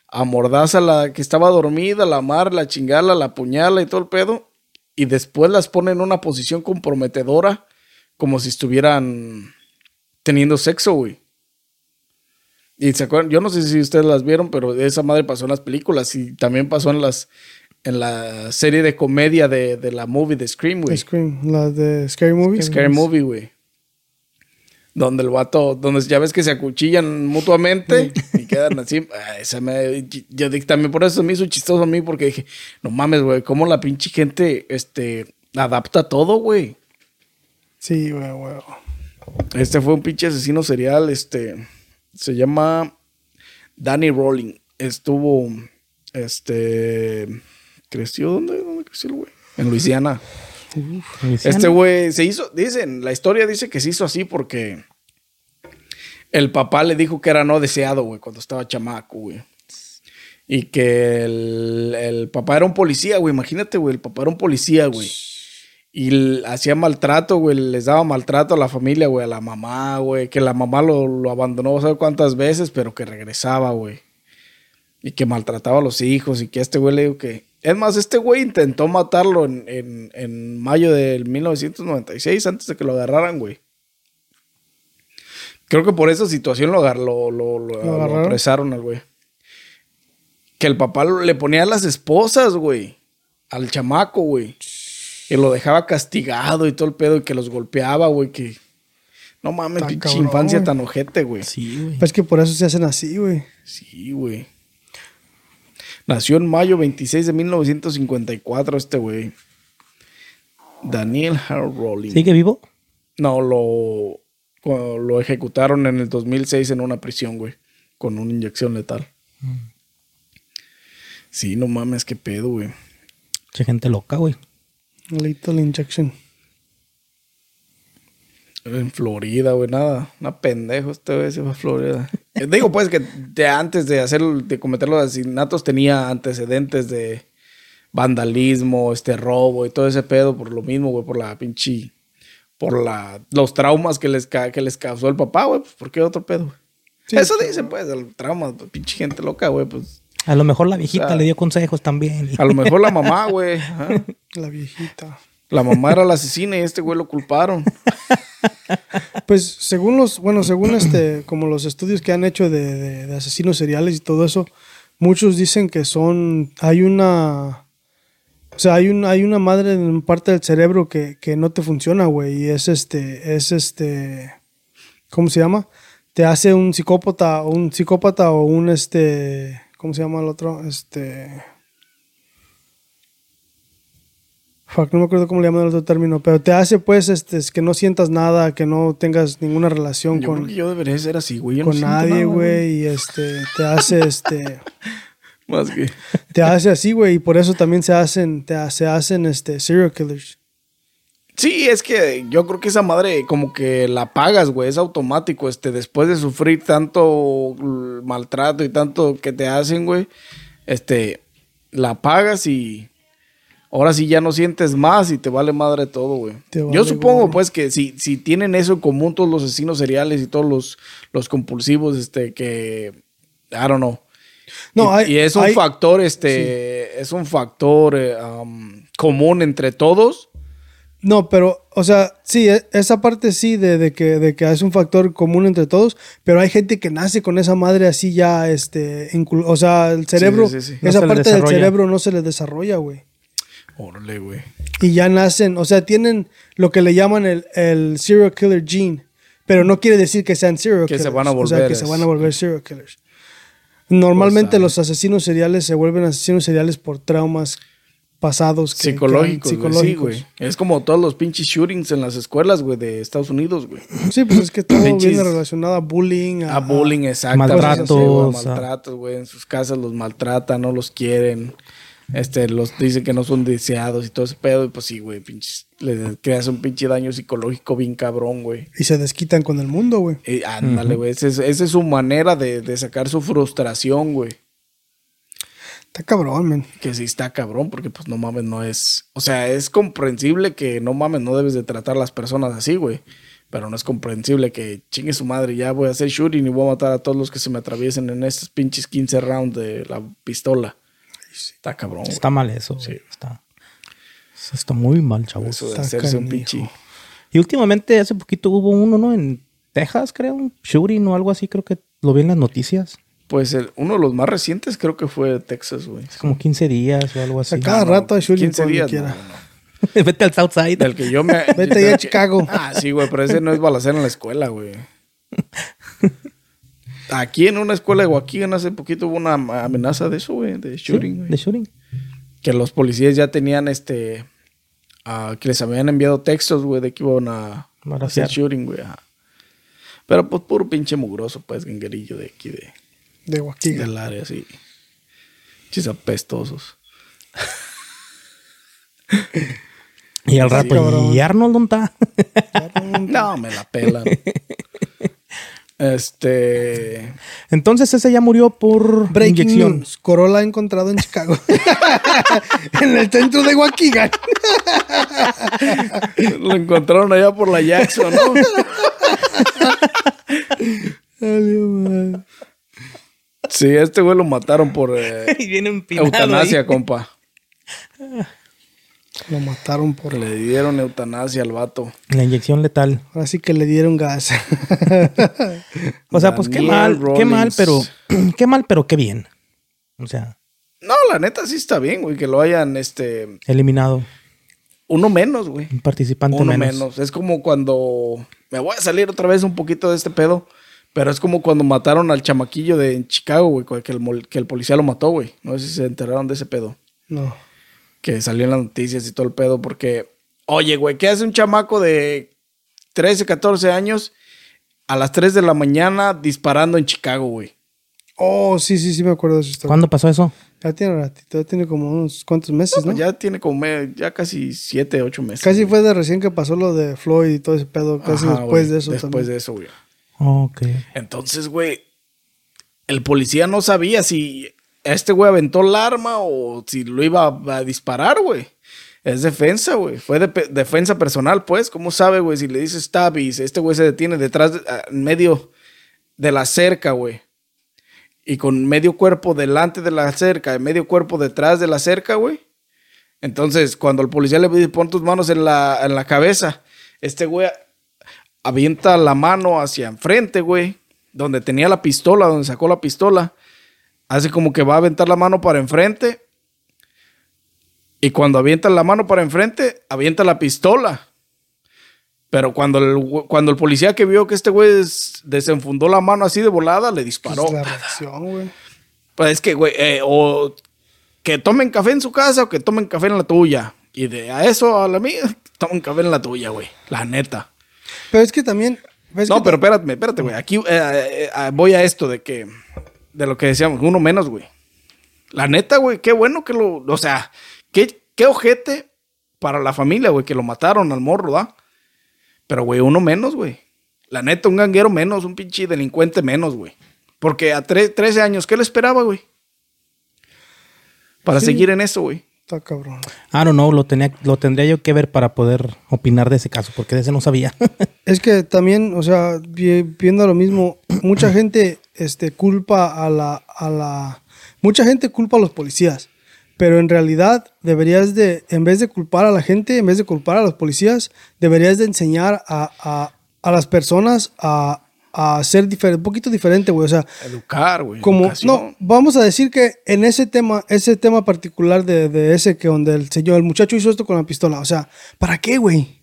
amordaza a la que estaba dormida, la amarra, la chingala, la apuñala y todo el pedo. Y después las pone en una posición comprometedora, como si estuvieran teniendo sexo, güey. Y se acuerdan, yo no sé si ustedes las vieron, pero esa madre pasó en las películas y también pasó en las en la serie de comedia de, de la movie de Scream, güey. Scream, la de Scary Movie. Scary Movie, güey. Donde el vato, donde ya ves que se acuchillan mutuamente y quedan así. Esa me- yo también por eso me hizo chistoso a mí, porque dije, no mames, güey, cómo la pinche gente este, adapta todo, güey. Sí, güey, güey. Este fue un pinche asesino serial, este, se llama Danny Rowling. Estuvo, este, creció, ¿dónde, dónde creció el güey? En Luisiana. Este güey se hizo, dicen, la historia dice que se hizo así porque el papá le dijo que era no deseado, güey, cuando estaba chamaco, güey. Y que el, el papá era un policía, güey, imagínate, güey, el papá era un policía, güey. Y hacía maltrato, güey, les daba maltrato a la familia, güey, a la mamá, güey, que la mamá lo, lo abandonó, no sé cuántas veces, pero que regresaba, güey. Y que maltrataba a los hijos y que a este güey le dijo que... Es más, este güey intentó matarlo en, en- en mayo del 1996, antes de que lo agarraran, güey. Creo que por esa situación lo, agar- lo, lo, lo- ¿Lo lo agarraron? apresaron al güey. Que el papá le ponía a las esposas, güey. Al chamaco, güey. Y lo dejaba castigado y todo el pedo y que los golpeaba, güey. Que... No mames, pinche cabrón, infancia güey. tan ojete, güey. Sí, güey. Pues que por eso se hacen así, güey. Sí, güey. Nació en mayo 26 de 1954 este güey. Daniel Harold Rowling. ¿Sigue vivo? No, lo, lo ejecutaron en el 2006 en una prisión, güey. Con una inyección letal. Sí, no mames, qué pedo, güey. Mucha gente loca, güey. Lethal Injection. En Florida, güey, nada. Una pendejo este güey se fue a Florida. Eh, Digo, pues, que de antes de hacer, de cometer los asesinatos tenía antecedentes de vandalismo, este robo y todo ese pedo por lo mismo, güey, por la pinche, por la, los traumas que les, que les causó el papá, güey, pues, ¿por qué otro pedo? güey? Sí, Eso sí. dicen, pues, el trauma, pues, pinche gente loca, güey, pues, A lo mejor la viejita O sea, le dio consejos también. a lo mejor la mamá, güey. La viejita. la mamá era la asesina y este güey lo culparon. Pues según los, bueno, según este, como los estudios que han hecho de, de- de asesinos seriales y todo eso, muchos dicen que son, hay una, o sea, hay un, hay una madre en parte del cerebro que, que no te funciona, güey, y es este, es este, ¿cómo se llama? Te hace un psicópata, un psicópata o un este, ¿cómo se llama el otro? Este, Fuck, no me acuerdo cómo le llaman el otro término, pero te hace pues este es que no sientas nada, que no tengas ninguna relación Yo creo con, que yo debería ser así, güey. yo con nadie, güey, y este te hace este Más que... te hace así, güey, y por eso también se hacen te se hacen este serial killers. Sí, es que yo creo que esa madre como que la pagas, güey, es automático, este, después de sufrir tanto maltrato y tanto que te hacen, güey, este, la pagas y ahora sí ya no sientes más y te vale madre todo, güey. Yo supongo, pues, que si, si tienen eso en común todos los asesinos seriales y todos los, los compulsivos, este, que, I don't know. No, y, hay- y es un hay- factor, este, es un factor eh, um, común entre todos. No, pero, o sea, sí, e- esa parte sí de, de que, de que es un factor común entre todos, pero hay gente que nace con esa madre así ya, este, o sea, el cerebro, sí, sí. No esa se le parte del cerebro no se les desarrolla, güey. Órale, güey. Y ya nacen, o sea, tienen lo que le llaman el, el serial killer gene, pero no quiere decir que sean serial Que se killers. van a O sea, volver que se van a volver serial killers. Normalmente Pues, los asesinos seriales se vuelven asesinos seriales por traumas pasados. que- Psicológicos, que- güey, sí, güey. Es como todos los pinches shootings en las escuelas, güey, de Estados Unidos, güey. Sí, pues es que todo viene relacionado a bullying. A bullying, exacto. Maltratos, Maltratos, güey. En sus casas los maltratan, no los quieren. Este, los dicen que no son deseados y todo ese pedo. Y pues sí, güey, pinches. Le creas un pinche daño psicológico bien cabrón, güey. Y se desquitan con el mundo, güey. Y ándale, güey. Esa es, esa es su manera de, de sacar su frustración, güey. Está cabrón, man. Que sí está cabrón, porque pues no mames, no es. O sea, es comprensible que no mames, no debes de tratar a las personas así, güey. Pero no es comprensible que chingue su madre, ya voy a hacer shooting y voy a matar a todos los que se me atraviesen en estos pinches 15 rounds de la pistola. Está cabrón, güey. Está mal eso. Sí. Está, está muy mal, chavos. Eso de Está hacerse un pinche. Y últimamente, hace poquito hubo uno, ¿no? En Texas, creo, un shooting o algo así, creo que lo vi en las noticias. Pues el- uno de los más recientes creo que fue Texas, güey. Hace como 15 días o algo O así. sea, cada rato hay shooting 15 por donde días, quiera. no, no. Vete al Southside. Del que yo me. Vete allá a Chicago. Ah, sí, güey, pero ese no es balacera en la escuela, güey. Aquí en una escuela de Joaquín hace poquito hubo una amenaza de eso, güey, de Sí, shooting, güey. de shooting. Que los policías ya tenían este. ah, que les habían enviado textos, güey, de que iban a Balacear. hacer shooting, güey. Pero pues puro pinche mugroso, pues, ganguerillo de aquí, de, De Waukegan. del área, así. Chis apestosos. Y al Sí, rato, cabrón. ¿y Arnold dónde está? No, me la pelan. este. Entonces ese ya murió por Breaking inyección. news. Corolla encontrado en Chicago. en el centro de Waukegan. Lo encontraron allá por la Jackson, ¿no? Sí, este güey lo mataron por eh, Y viene empinado eutanasia, ahí. compa. Lo mataron por... Le dieron eutanasia al vato. La inyección letal. Ahora sí que le dieron gas. O sea, pues qué mal, qué mal, pero qué mal, pero qué bien. O sea, No, la neta sí está bien, güey, que lo hayan, este, eliminado. uno menos, güey. Un participante Uno menos. menos. Es como cuando, me voy a salir otra vez un poquito de este pedo, pero es como cuando mataron al chamaquillo de en Chicago, güey, que el, que el policía lo mató, güey. No sé si se enteraron de ese pedo. no. Que salió en las noticias y todo el pedo, porque, oye, güey, ¿qué hace un chamaco de 13, 14 años a las 3 de la mañana disparando en Chicago, güey? Oh, sí, sí, sí me acuerdo de eso. historia. ¿Cuándo pasó eso? Ya tiene ratito, ya tiene como unos cuantos meses, ¿no? Pues ya tiene como me- ya casi 7, 8 meses. Casi fue de recién que pasó lo de Floyd y todo ese pedo, casi Ajá, después güey, de eso Después también. de eso, güey. Ok. Entonces, güey, el policía no sabía si este güey aventó el arma o si lo iba a, disparar, güey. Es defensa, güey. Fue de- defensa personal, pues. ¿Cómo sabe, güey? Si le dices stab y este güey se detiene detrás, en medio de la cerca, güey. Y con medio cuerpo delante de la cerca y medio cuerpo detrás de la cerca, güey. Entonces, cuando el policía le dice, pon tus manos en la, en la cabeza, este güey avienta la mano hacia enfrente, güey, donde tenía la pistola, donde sacó la pistola. Hace como que va a aventar la mano para enfrente. Y cuando avienta la mano para enfrente, avienta la pistola. Pero cuando el, cuando el policía que vio que este güey des- desenfundó la mano así de volada, le Pues disparó. la reacción, güey. Pues es que, güey, eh, o que tomen café en su casa o que tomen café en la tuya. Y de a eso a la mía, tomen café en la tuya, güey. La neta. Pero es que también... no, que pero espérate, espérate, güey. Aquí eh, eh, voy a esto de que, de lo que decíamos, uno menos, güey. La neta, güey, qué bueno que lo, o sea, qué, qué ojete para la familia, güey, que lo mataron al morro, ¿da? Pero, güey, uno menos, güey. La neta, un ganguero menos, un pinche delincuente menos, güey. Porque a tre- 13 años, ¿qué le esperaba, güey? Para Sí. seguir en eso, güey. Está cabrón. I don't know, lo, tenía, lo tendría yo que ver para poder opinar de ese caso, porque de ese no sabía. Es que también, o sea, vi- viendo lo mismo, mucha gente este, culpa a la, a la... Mucha gente culpa a los policías, pero en realidad deberías de, en vez de culpar a la gente, en vez de culpar a los policías, deberías de enseñar a, a- a las personas a, a ser diferente, un poquito diferente, güey. O sea, Educar, güey. como educación. no vamos a decir que en ese tema ese tema particular de, de ese que donde el señor el muchacho hizo esto con la pistola o sea para qué güey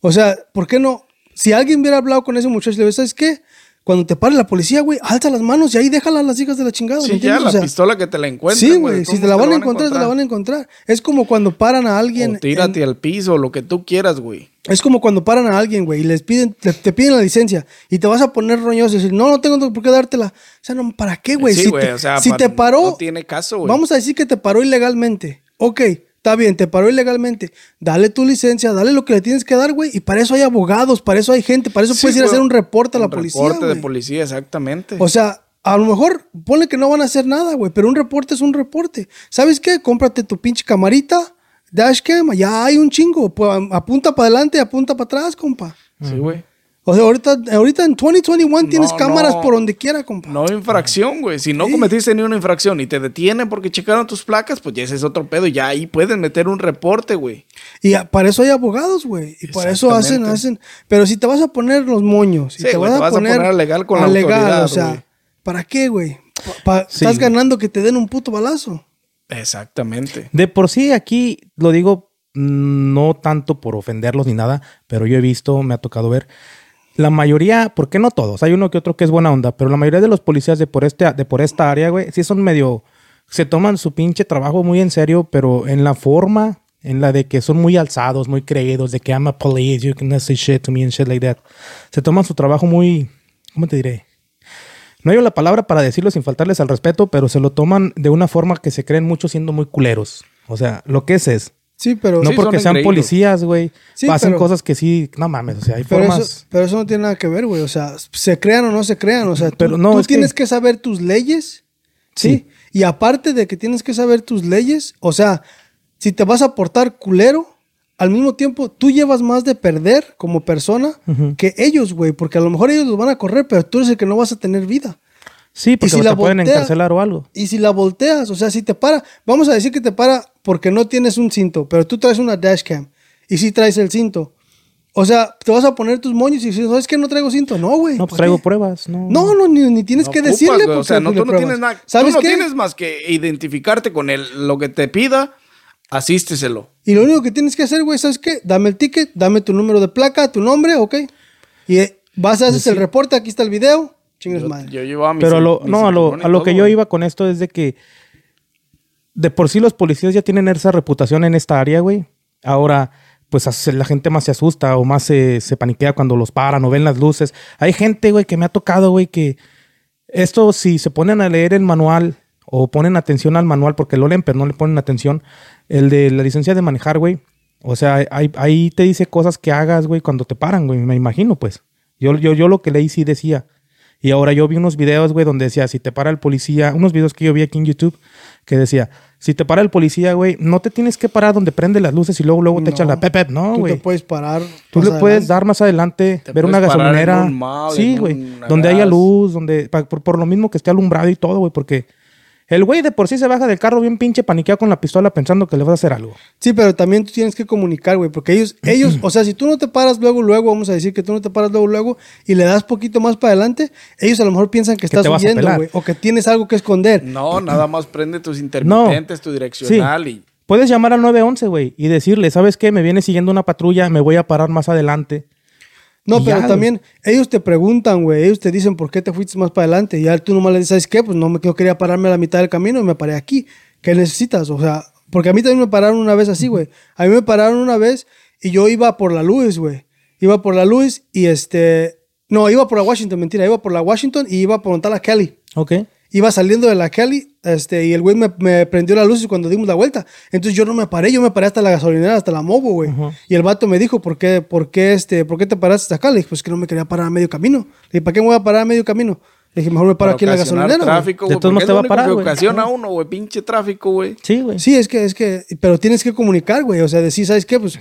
o sea por qué no si alguien hubiera hablado con ese muchacho le dice sabes qué cuando te pare la policía güey alza las manos y ahí déjala a las hijas de la chingada ¿me Sí, ya, la O sea, pistola que te la encuentren, sí güey. si te la van a encontrar te la van a encontrar es como cuando paran a alguien O tírate en- al piso, lo que tú quieras, güey. es como cuando paran a alguien, güey, y les piden, te, te piden la licencia y te vas a poner roñoso y decir, no, no tengo por qué dártela. O sea, no, ¿para qué, güey? Sí, si güey, te, o sea, si te paró, no tiene caso, güey. vamos a decir que te paró ilegalmente. Ok, está bien, te paró ilegalmente. Dale tu licencia, dale lo que le tienes que dar, güey. Y para eso hay abogados, para eso hay gente, para eso Sí, puedes ir a hacer un reporte a la un policía. reporte de policía, exactamente. O sea, a lo mejor ponle que no van a hacer nada, güey, pero un reporte es un reporte. ¿Sabes qué? Cómprate tu pinche camarita, dashcam, ya hay un chingo. Pues, apunta para adelante, apunta para atrás, compa. sí, güey. O sea, ahorita, ahorita en 2021 tienes cámaras no. por donde quiera, compa. No infracción, güey. Si no Sí. cometiste ni una infracción y te detienen porque checaron tus placas, pues ya ese es otro pedo. Ya ahí pueden meter un reporte, güey. Y a- para eso hay abogados, güey. Y para eso hacen, hacen. Pero si te vas a poner los moños, y Sí, te güey, vas, te a, vas a poner poner legal con la a legal, autoridad, o sea, güey. ¿para qué, güey? Pa- pa- Sí. Estás ganando que te den un puto balazo. Exactamente. De por sí, aquí lo digo mm, no tanto por ofenderlos ni nada, pero yo he visto, me ha tocado ver. La mayoría, ¿por qué no todos? Hay uno que otro que es buena onda, pero la mayoría de los policías de por, este, de por esta área, güey, sí son medio. Se toman su pinche trabajo muy en serio, pero en la forma, en la de que son muy alzados, muy creídos, de que I'm a police, you can say shit to me and shit like that. Se toman su trabajo muy. ¿Cómo te diré? No hay la palabra para decirlo sin faltarles al respeto, pero se lo toman de una forma que se creen mucho siendo muy culeros. O sea, lo que es es. Sí, pero, No Sí, porque sean policías, güey. Sí, hacen pero- cosas que sí, no mames, o sea, hay pero, formas. eso, pero eso no tiene nada que ver, güey. O sea, se crean o no se crean. O sea, tú, Pero no, tú es que- tienes que... saber tus leyes. Sí. Sí. Y aparte de que tienes que saber tus leyes, o sea, si te vas a portar culero, al mismo tiempo tú llevas más de perder como persona que ellos, güey. Porque a lo mejor ellos los van a correr, pero tú eres el que no vas a tener vida. Sí, porque si te la pueden voltea- encarcelar o algo. Y si la volteas, o sea, si te para, vamos a decir que te para porque no tienes un cinto, pero tú traes una dashcam y si traes el cinto. O sea, te vas a poner tus moños y dices, ¿sabes que no traigo cinto? No, güey. No, pues ¿para traigo qué? pruebas, ¿no? No, no, ni, ni tienes No que ocupas, decirle. güey. O porque sea, no, tú no pruebas. tienes nada. ¿Sabes tú no qué? tienes más que identificarte con él. Lo que te pida, asísteselo. Y lo único que tienes que hacer, güey, ¿sabes qué? Dame el ticket, dame tu número de placa, tu nombre, ok. Y eh, vas a hacer el reporte, aquí está el video. Chingues Yo, madre. yo llevaba mi Pero a lo, cin- mi no, a lo, a lo que todo, yo güey. iba con esto es de que de por sí los policías ya tienen esa reputación en esta área, güey. Ahora, pues la gente más se asusta o más se, se paniquea cuando los paran o ven las luces. Hay gente, güey, que me ha tocado, güey, que esto si se ponen a leer el manual o ponen atención al manual, porque lo leen, pero no le ponen atención, el de la licencia de manejar, güey. O sea, ahí, ahí te dice cosas que hagas, güey, cuando te paran, güey, me imagino, pues. Yo, yo, yo lo que leí sí decía. Y ahora yo vi unos videos, güey, donde decía, si te para el policía, unos videos que yo vi aquí en YouTube, que decía, si te para el policía, güey, no te tienes que parar donde prende las luces y luego, luego te No. echan la pepep, no, Tú te güey. puedes parar. Tú le puedes adelante. dar más adelante, Te ver una puedes parar en gasolinera. un mall, sí, güey. Donde haya luz, donde pa- por, por lo mismo que esté alumbrado y todo, güey, porque el güey de por sí se baja del carro bien pinche paniqueado con la pistola pensando que le vas a hacer algo. Sí, pero también tú tienes que comunicar, güey, porque ellos, ellos, o sea, si tú no te paras luego, luego, vamos a decir que tú no te paras luego, luego, y le das poquito más para adelante, ellos a lo mejor piensan que estás huyendo, güey, o que tienes algo que esconder. No, nada más prende tus intermitentes, tu direccional y... Puedes llamar al 911, güey, y decirle, ¿sabes qué? Me viene siguiendo una patrulla, me voy a parar más adelante. No, pero ya, también ellos te preguntan, güey, ellos te dicen por qué te fuiste más para adelante, y ya tú nomás le dices, ¿sabes qué? Pues no me yo quería pararme a la mitad del camino y me paré aquí. ¿Qué necesitas? O sea, porque a mí también me pararon una vez así, güey. A mí me pararon una vez y yo iba por la luz, güey. Iba por la luz y este... No, iba por la Washington, mentira. Iba por la Washington y iba por la Kelly. ¿Ok? Iba saliendo de la Cali este, y el güey me, me prendió la luz y cuando dimos la vuelta. Entonces yo no me paré, yo me paré hasta la gasolinera, hasta la Mobo, güey. Y el vato me dijo, ¿por qué, por qué, este, ¿por qué te paraste hasta acá? Le dije, pues que no me quería parar a medio camino. Le dije, ¿para qué me voy a parar a medio camino? Le dije, mejor me paro Para aquí en la gasolinera. güey. tráfico, De güey. todos modos te va a parar, güey. ocasiona a uno, güey. Pinche tráfico, güey. Sí, güey. Sí, es que, es que, pero tienes que comunicar, güey. O sea, decir, ¿sabes qué? Pues,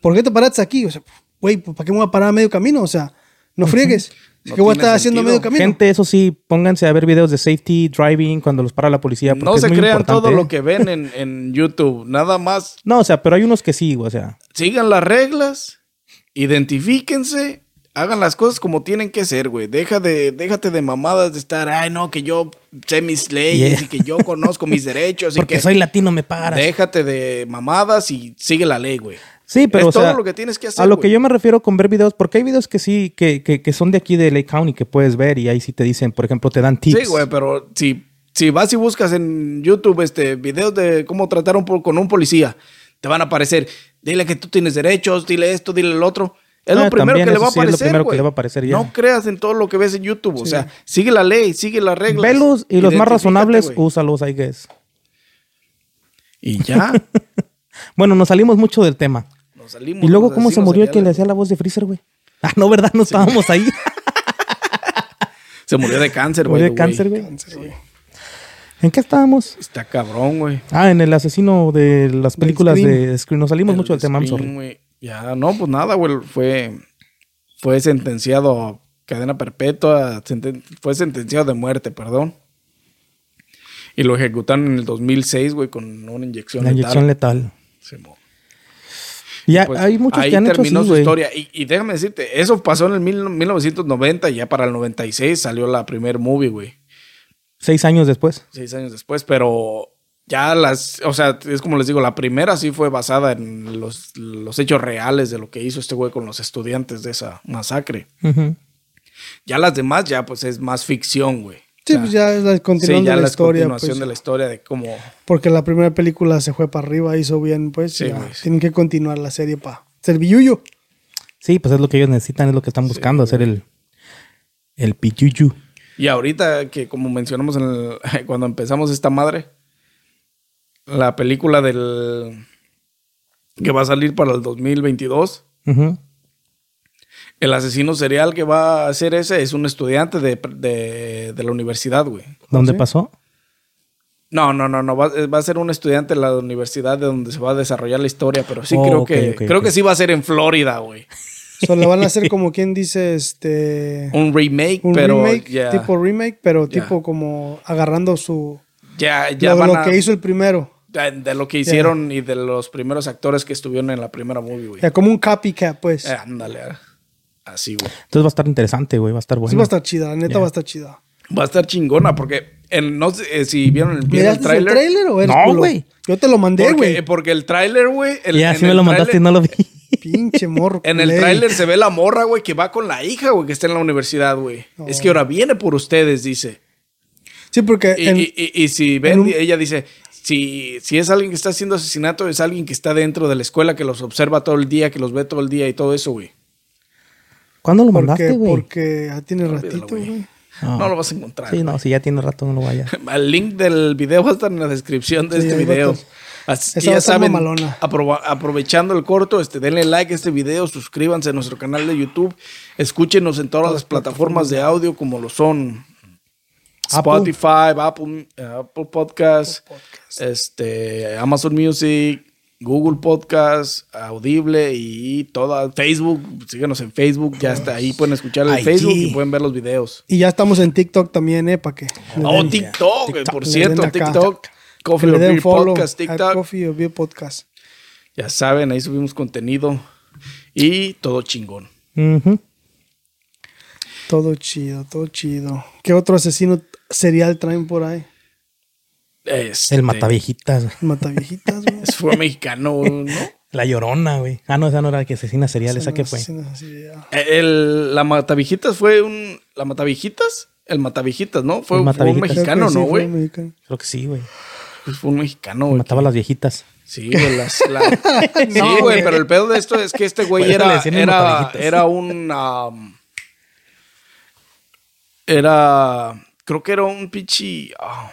¿por qué te paraste aquí? O sea, güey, pues, ¿para qué me voy a parar a medio camino? O sea, no friegues. No ¿Qué voy a tiene estar haciendo medio camino? Gente, eso sí, pónganse a ver videos de safety driving cuando los para la policía. Porque No es se muy crean importante, todo lo que ven en, en YouTube. Nada más No, o sea, pero hay unos que sí, o sea. sigan las reglas, identifíquense, hagan las cosas como tienen que ser, güey. Deja de, déjate de mamadas de estar, ay, no, que yo sé mis leyes Yeah. y que yo conozco mis derechos y Porque que soy latino, me paras. déjate de mamadas y sigue la ley, güey. Sí, pero es o sea, todo lo que tienes que hacer. a lo que yo me refiero con ver videos, porque hay videos que sí, que, que, que son de aquí de Lake County que puedes ver y ahí sí te dicen, por ejemplo, te dan tips. Sí, güey, pero si, si vas y buscas en YouTube este videos de cómo tratar un con un policía, te van a aparecer, dile que tú tienes derechos, dile esto, dile el otro. Es Ah, lo primero también que le va a sí es lo aparecer, primero que le va a aparecer, ya. No creas en todo lo que ves en YouTube, o sea, sigue la ley, sigue las reglas. Velos y los más razonables, güey. úsalos, I guess. Y ya. Bueno, nos salimos mucho del tema. Nos salimos Y luego, ¿cómo se murió el que le hacía la voz de Freezer, güey? Ah, no, ¿verdad? No estábamos ahí. Se murió de cáncer, güey. Murió de cáncer, güey. ¿En qué estábamos? Está cabrón, güey. Ah, en el asesino de las películas Scream. de Scream. Nos salimos mucho del tema, sorry. Ya, no, pues nada, güey. Fue, fue sentenciado a cadena perpetua. senten- fue sentenciado de muerte, perdón. Y lo ejecutaron en el 2006, güey, con una inyección La letal. inyección letal. Simón. Ya, Pues, hay muchos ahí que han hecho terminó así, su historia. Y, y déjame decirte, eso pasó en el mil- 1990 y ya para el 96 salió la primer movie, güey. Seis años después. Seis años después, pero ya las, o sea, es como les digo, la primera sí fue basada en los, los hechos reales de lo que hizo este güey con los estudiantes de esa masacre. Ya las demás ya pues es más ficción, güey. Sí, O sea, pues ya es la sí, continuación ya de la la historia. continuación pues, de la historia de cómo... Porque la primera película se fue para arriba, hizo bien, pues. Sí, ya sí. Tienen que continuar la serie para ser billuyo. Sí, pues es lo que ellos necesitan, es lo que están buscando, hacer el, el pichuchu. Y ahorita que como mencionamos en el- cuando empezamos esta madre, la película del... que va a salir para el 2022. Ujú. El asesino serial que va a hacer ese es un estudiante de, de- de la universidad, güey. ¿Dónde sí? pasó? No, no, no, no. Va, va a ser un estudiante de la universidad de donde se va a desarrollar la historia, pero sí Oh, creo que creo que sí va a ser en Florida, güey. O sea, le van a hacer como quien dice, este... Un remake, un pero remake, tipo remake, pero tipo como agarrando su... ya, ya lo, van lo a- que hizo el primero. de, de lo que hicieron y de los primeros actores que estuvieron en la primera movie, güey. Como un copycat, pues. Eh, ándale, ah. Así, güey. Entonces va a estar interesante, güey. Va a estar bueno. Sí va a estar chida, la neta va a estar chida. Va a estar chingona porque el, no sé eh, si vieron el, el ¿Miraste el tráiler. tráiler o eres No, güey. Yo te lo mandé, Porque, güey. porque el tráiler, güey. el- Ya, en sí me lo mandaste y tráiler- no lo vi. Pinche morro. En el tráiler se ve la morra, güey, que va con la hija, güey, que está en la universidad, güey. Es que ahora viene por ustedes, dice. Sí, porque Y, en- y- y- y si ven, un- ella dice, si, si es alguien que está haciendo asesinato, es alguien que está dentro de la escuela, que los observa todo el día, que los ve todo el día y todo eso, güey. ¿Cuándo lo porque, mandaste, güey? porque ya tiene Olvídalo, ratito, güey. No. No lo vas a encontrar. Sí, no, si ya tiene rato no lo vaya. El link del video va a estar en la descripción de Sí, este video. Así Esa ya saben, aprovechando el corto, este, denle like a este video, suscríbanse a nuestro canal de YouTube, escúchenos en todas las plataformas de audio como lo son Apple. Spotify, Apple, eh, Apple Podcasts, este, Amazon Music, Google Podcast, Audible y toda Facebook. Síganos en Facebook, ya está ahí pueden escuchar el. Facebook y pueden ver los videos. Y ya estamos en TikTok también, ¿eh? Para que. Oh, den- TikTok, por cierto. TikTok, Coffee or Beer Podcast, TikTok. Coffee or Beer Podcast. Ya saben, ahí subimos contenido y todo chingón. Todo chido, todo chido. ¿Qué otro asesino serial traen por ahí? Este, El mataviejitas. Mataviejitas, güey. Fue mexicano, ¿no? La llorona, güey. Ah, no, esa no era la que asesina serial. ¿Esa Son qué fue? ya. El, la Matavijitas fue un. ¿La Matavijitas? El Matavijitas, ¿no? Fue, un mexicano, que ¿no, sí, fue güey? mexicano. Creo que sí, güey. Pues fue un mexicano, güey. Mataba a las viejitas. Sí, güey, las, la- sí, güey, pero el pedo de esto es que este güey era, era, era un... um, era creo que era un pichi. ah,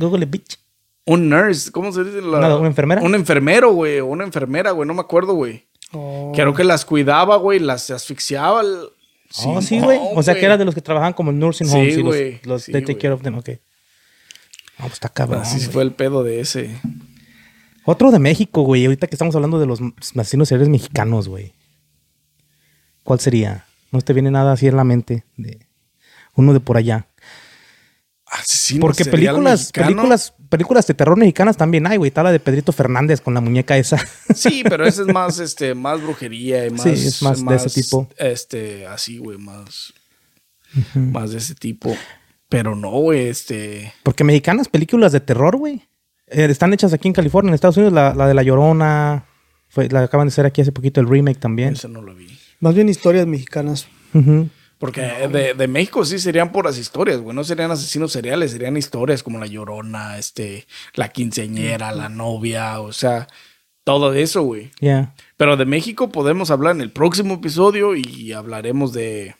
Google it, bitch. un nurse, ¿cómo se dice? La- Una- una enfermera. Un enfermero, güey. o Una enfermera, güey. No me acuerdo, güey. Oh. Creo que las cuidaba, güey. Las asfixiaba. el- oh, sí, güey. O sea, que era de los que trabajaban como en nursing Sí, homes y güey. los, los Sí, they take güey. care of them, ok. Ah, pues está cabrón. Así fue el pedo de ese. Otro de México, güey. Ahorita que estamos hablando de los asesinos seriales mexicanos, güey. ¿Cuál sería? No te viene nada así en la mente de uno de por allá. Asesino Porque películas, mexicano. películas, películas de terror mexicanas también hay, güey. Está la de Pedrito Fernández con la muñeca esa. Sí, pero ese es más, este, más brujería y más. Sí, es más de ese tipo. Este, así, güey, más. Más de ese tipo. Pero no, güey, este. Porque mexicanas, películas de terror, güey. eh, están hechas aquí en California, en Estados Unidos. La, la de La Llorona. Fue, la acaban de hacer aquí hace poquito el remake también. Ese no lo vi. Más bien historias mexicanas. Ujú. Porque de, de México sí serían puras historias, güey. No serían asesinos seriales, serían historias como la llorona, este, la quinceañera, la novia, o sea, todo eso, güey. Ya. Pero de México podemos hablar en el próximo episodio y hablaremos de,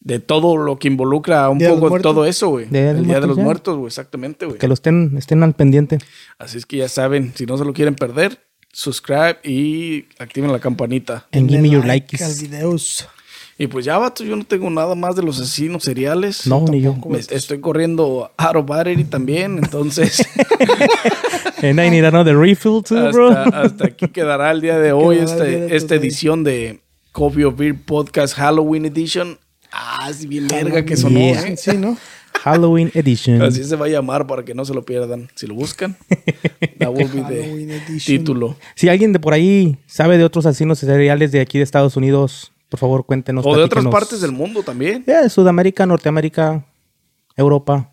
de todo lo que involucra un Día poco todo eso, güey. Día El Día de los ya. Muertos, güey, exactamente, güey. Que lo estén, estén al pendiente. Así es que ya saben, si no se lo quieren perder, subscribe y activen la campanita. En Give Me Your like Likes. al videos. Y pues ya, vato, yo no tengo nada más de los asesinos seriales. No, ni yo. Me- estoy corriendo out of battery también, entonces And I need another refill too, bro. hasta, hasta aquí quedará el día de hoy día este, de esta edición de Coffee of Beer Podcast Halloween Edition. Ah, sí, bien verga que sonó, Yeah. ¿eh? Sí, ¿no? Halloween Edition. Así se va a llamar para que no se lo pierdan. Si lo buscan, that will be Halloween the Edition. título. Si alguien de por ahí sabe de otros asesinos seriales de aquí de Estados Unidos, por favor cuéntenos. O de otras partes del mundo también. Ya, de Sudamérica, Norteamérica, Europa,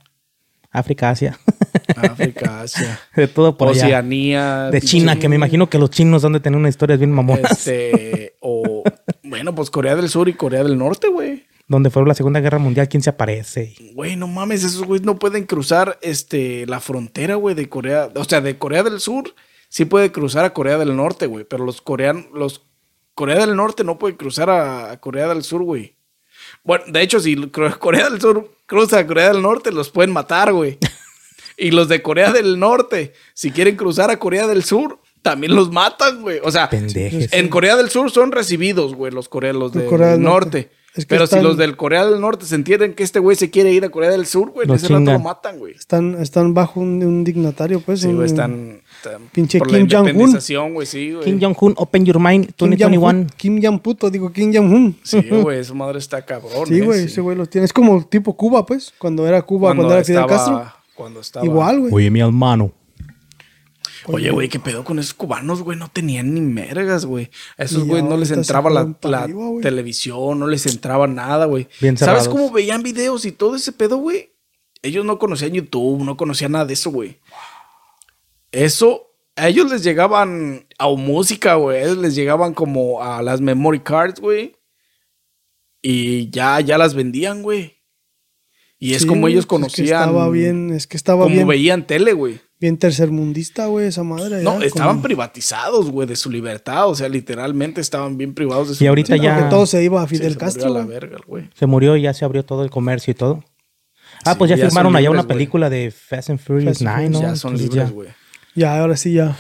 África, Asia. África, Asia, de todo por allá. Oceanía. De China, que me imagino que los chinos han de tener una historia bien mamonas. Este, o bueno, pues Corea del Sur y Corea del Norte, güey. Donde fue la Segunda Guerra Mundial, ¿quién se aparece? Güey, no mames, esos güeyes no pueden cruzar este, la frontera, güey, de Corea. O sea, de Corea del Sur sí puede cruzar a Corea del Norte, güey. Pero los coreanos, los Corea del Norte no puede cruzar a, Corea del Sur, güey. Bueno, de hecho, si Corea del Sur cruza a Corea del Norte, los pueden matar, güey. y los de Corea del Norte, si quieren cruzar a Corea del Sur, también los matan, güey. O sea, Pendejes. en Corea del Sur son recibidos, güey, los coreanos del Corea del norte. Norte. Es que Pero si los del Corea del Norte se entienden que este güey se quiere ir a Corea del Sur, güey, en Los ese rato lo matan, güey. Están, están bajo un, un dignatario, pues. Sí, güey, están, están Pinche por Kim la Jong-un. independización, güey, sí, güey. Kim Jong-un, Open Your Mind Kim 2021. Jong-un. Kim Jong puto, digo Kim Jong-un. Sí, güey, esa madre está cabrón. Sí, eh, güey, ese güey lo tiene. Es como tipo Cuba, pues. Cuando era Cuba, cuando, era Fidel estaba- Castro. Cuando estaba... Igual, güey. Oye, mi hermano. Oye, güey, ¿qué pedo con esos cubanos, güey? No tenían ni mergas, güey. A esos güey no les entraba la, arriba, televisión, no les entraba nada, güey. ¿Sabes cómo veían videos y todo ese pedo, güey? Ellos no conocían YouTube, no conocían nada de eso, güey. Eso, a ellos les llegaban a música, güey. A ellos les llegaban como a las memory cards, güey. Y ya, ya las vendían, güey. Y es Sí, como ellos pues es que conocían. estaba bien, es que estaba como bien, veían tele, güey. Bien tercermundista, güey, esa madre. No, ya, estaban privatizados, güey, de su libertad. O sea, literalmente estaban bien privados de su Y ahorita libertad. ya- Porque todo se iba a Sí, Fidel se murió Castro. a la güey. verga, el güey. Se murió y ya se abrió todo el comercio y todo. Ah, Sí, pues ya, ya son firmaron allá libres, una película de Fast and Furious Fast and 9, ¿no? Ya son Entonces libres, güey. Ya, ahora sí, ya.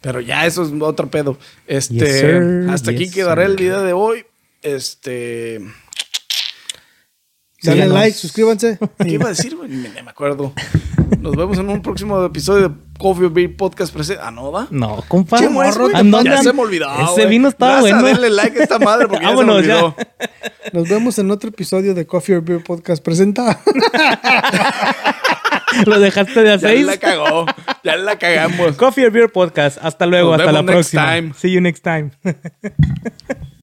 Pero ya eso es otro pedo. Este, Yes, sir. hasta aquí quedará el día de hoy. Este, Dale like, suscríbanse. ¿qué iba a decir, güey? Ni me acuerdo. Nos vemos en un próximo episodio de Coffee or Beer Podcast presente. Ah, no, ¿da? No, compa. ¿Cómo es, güey? ¿A dónde Ya se me olvidó. Ese vino estaba bueno. denle like a esta madre porque ya se me Vámonos, ya. Nos vemos en otro episodio de Coffee or Beer Podcast. Presenta. Lo dejaste de a Ya seis. la cagó. Ya la cagamos. Coffee or Beer Podcast. Hasta luego, Nos hasta la next próxima. time. See you next time.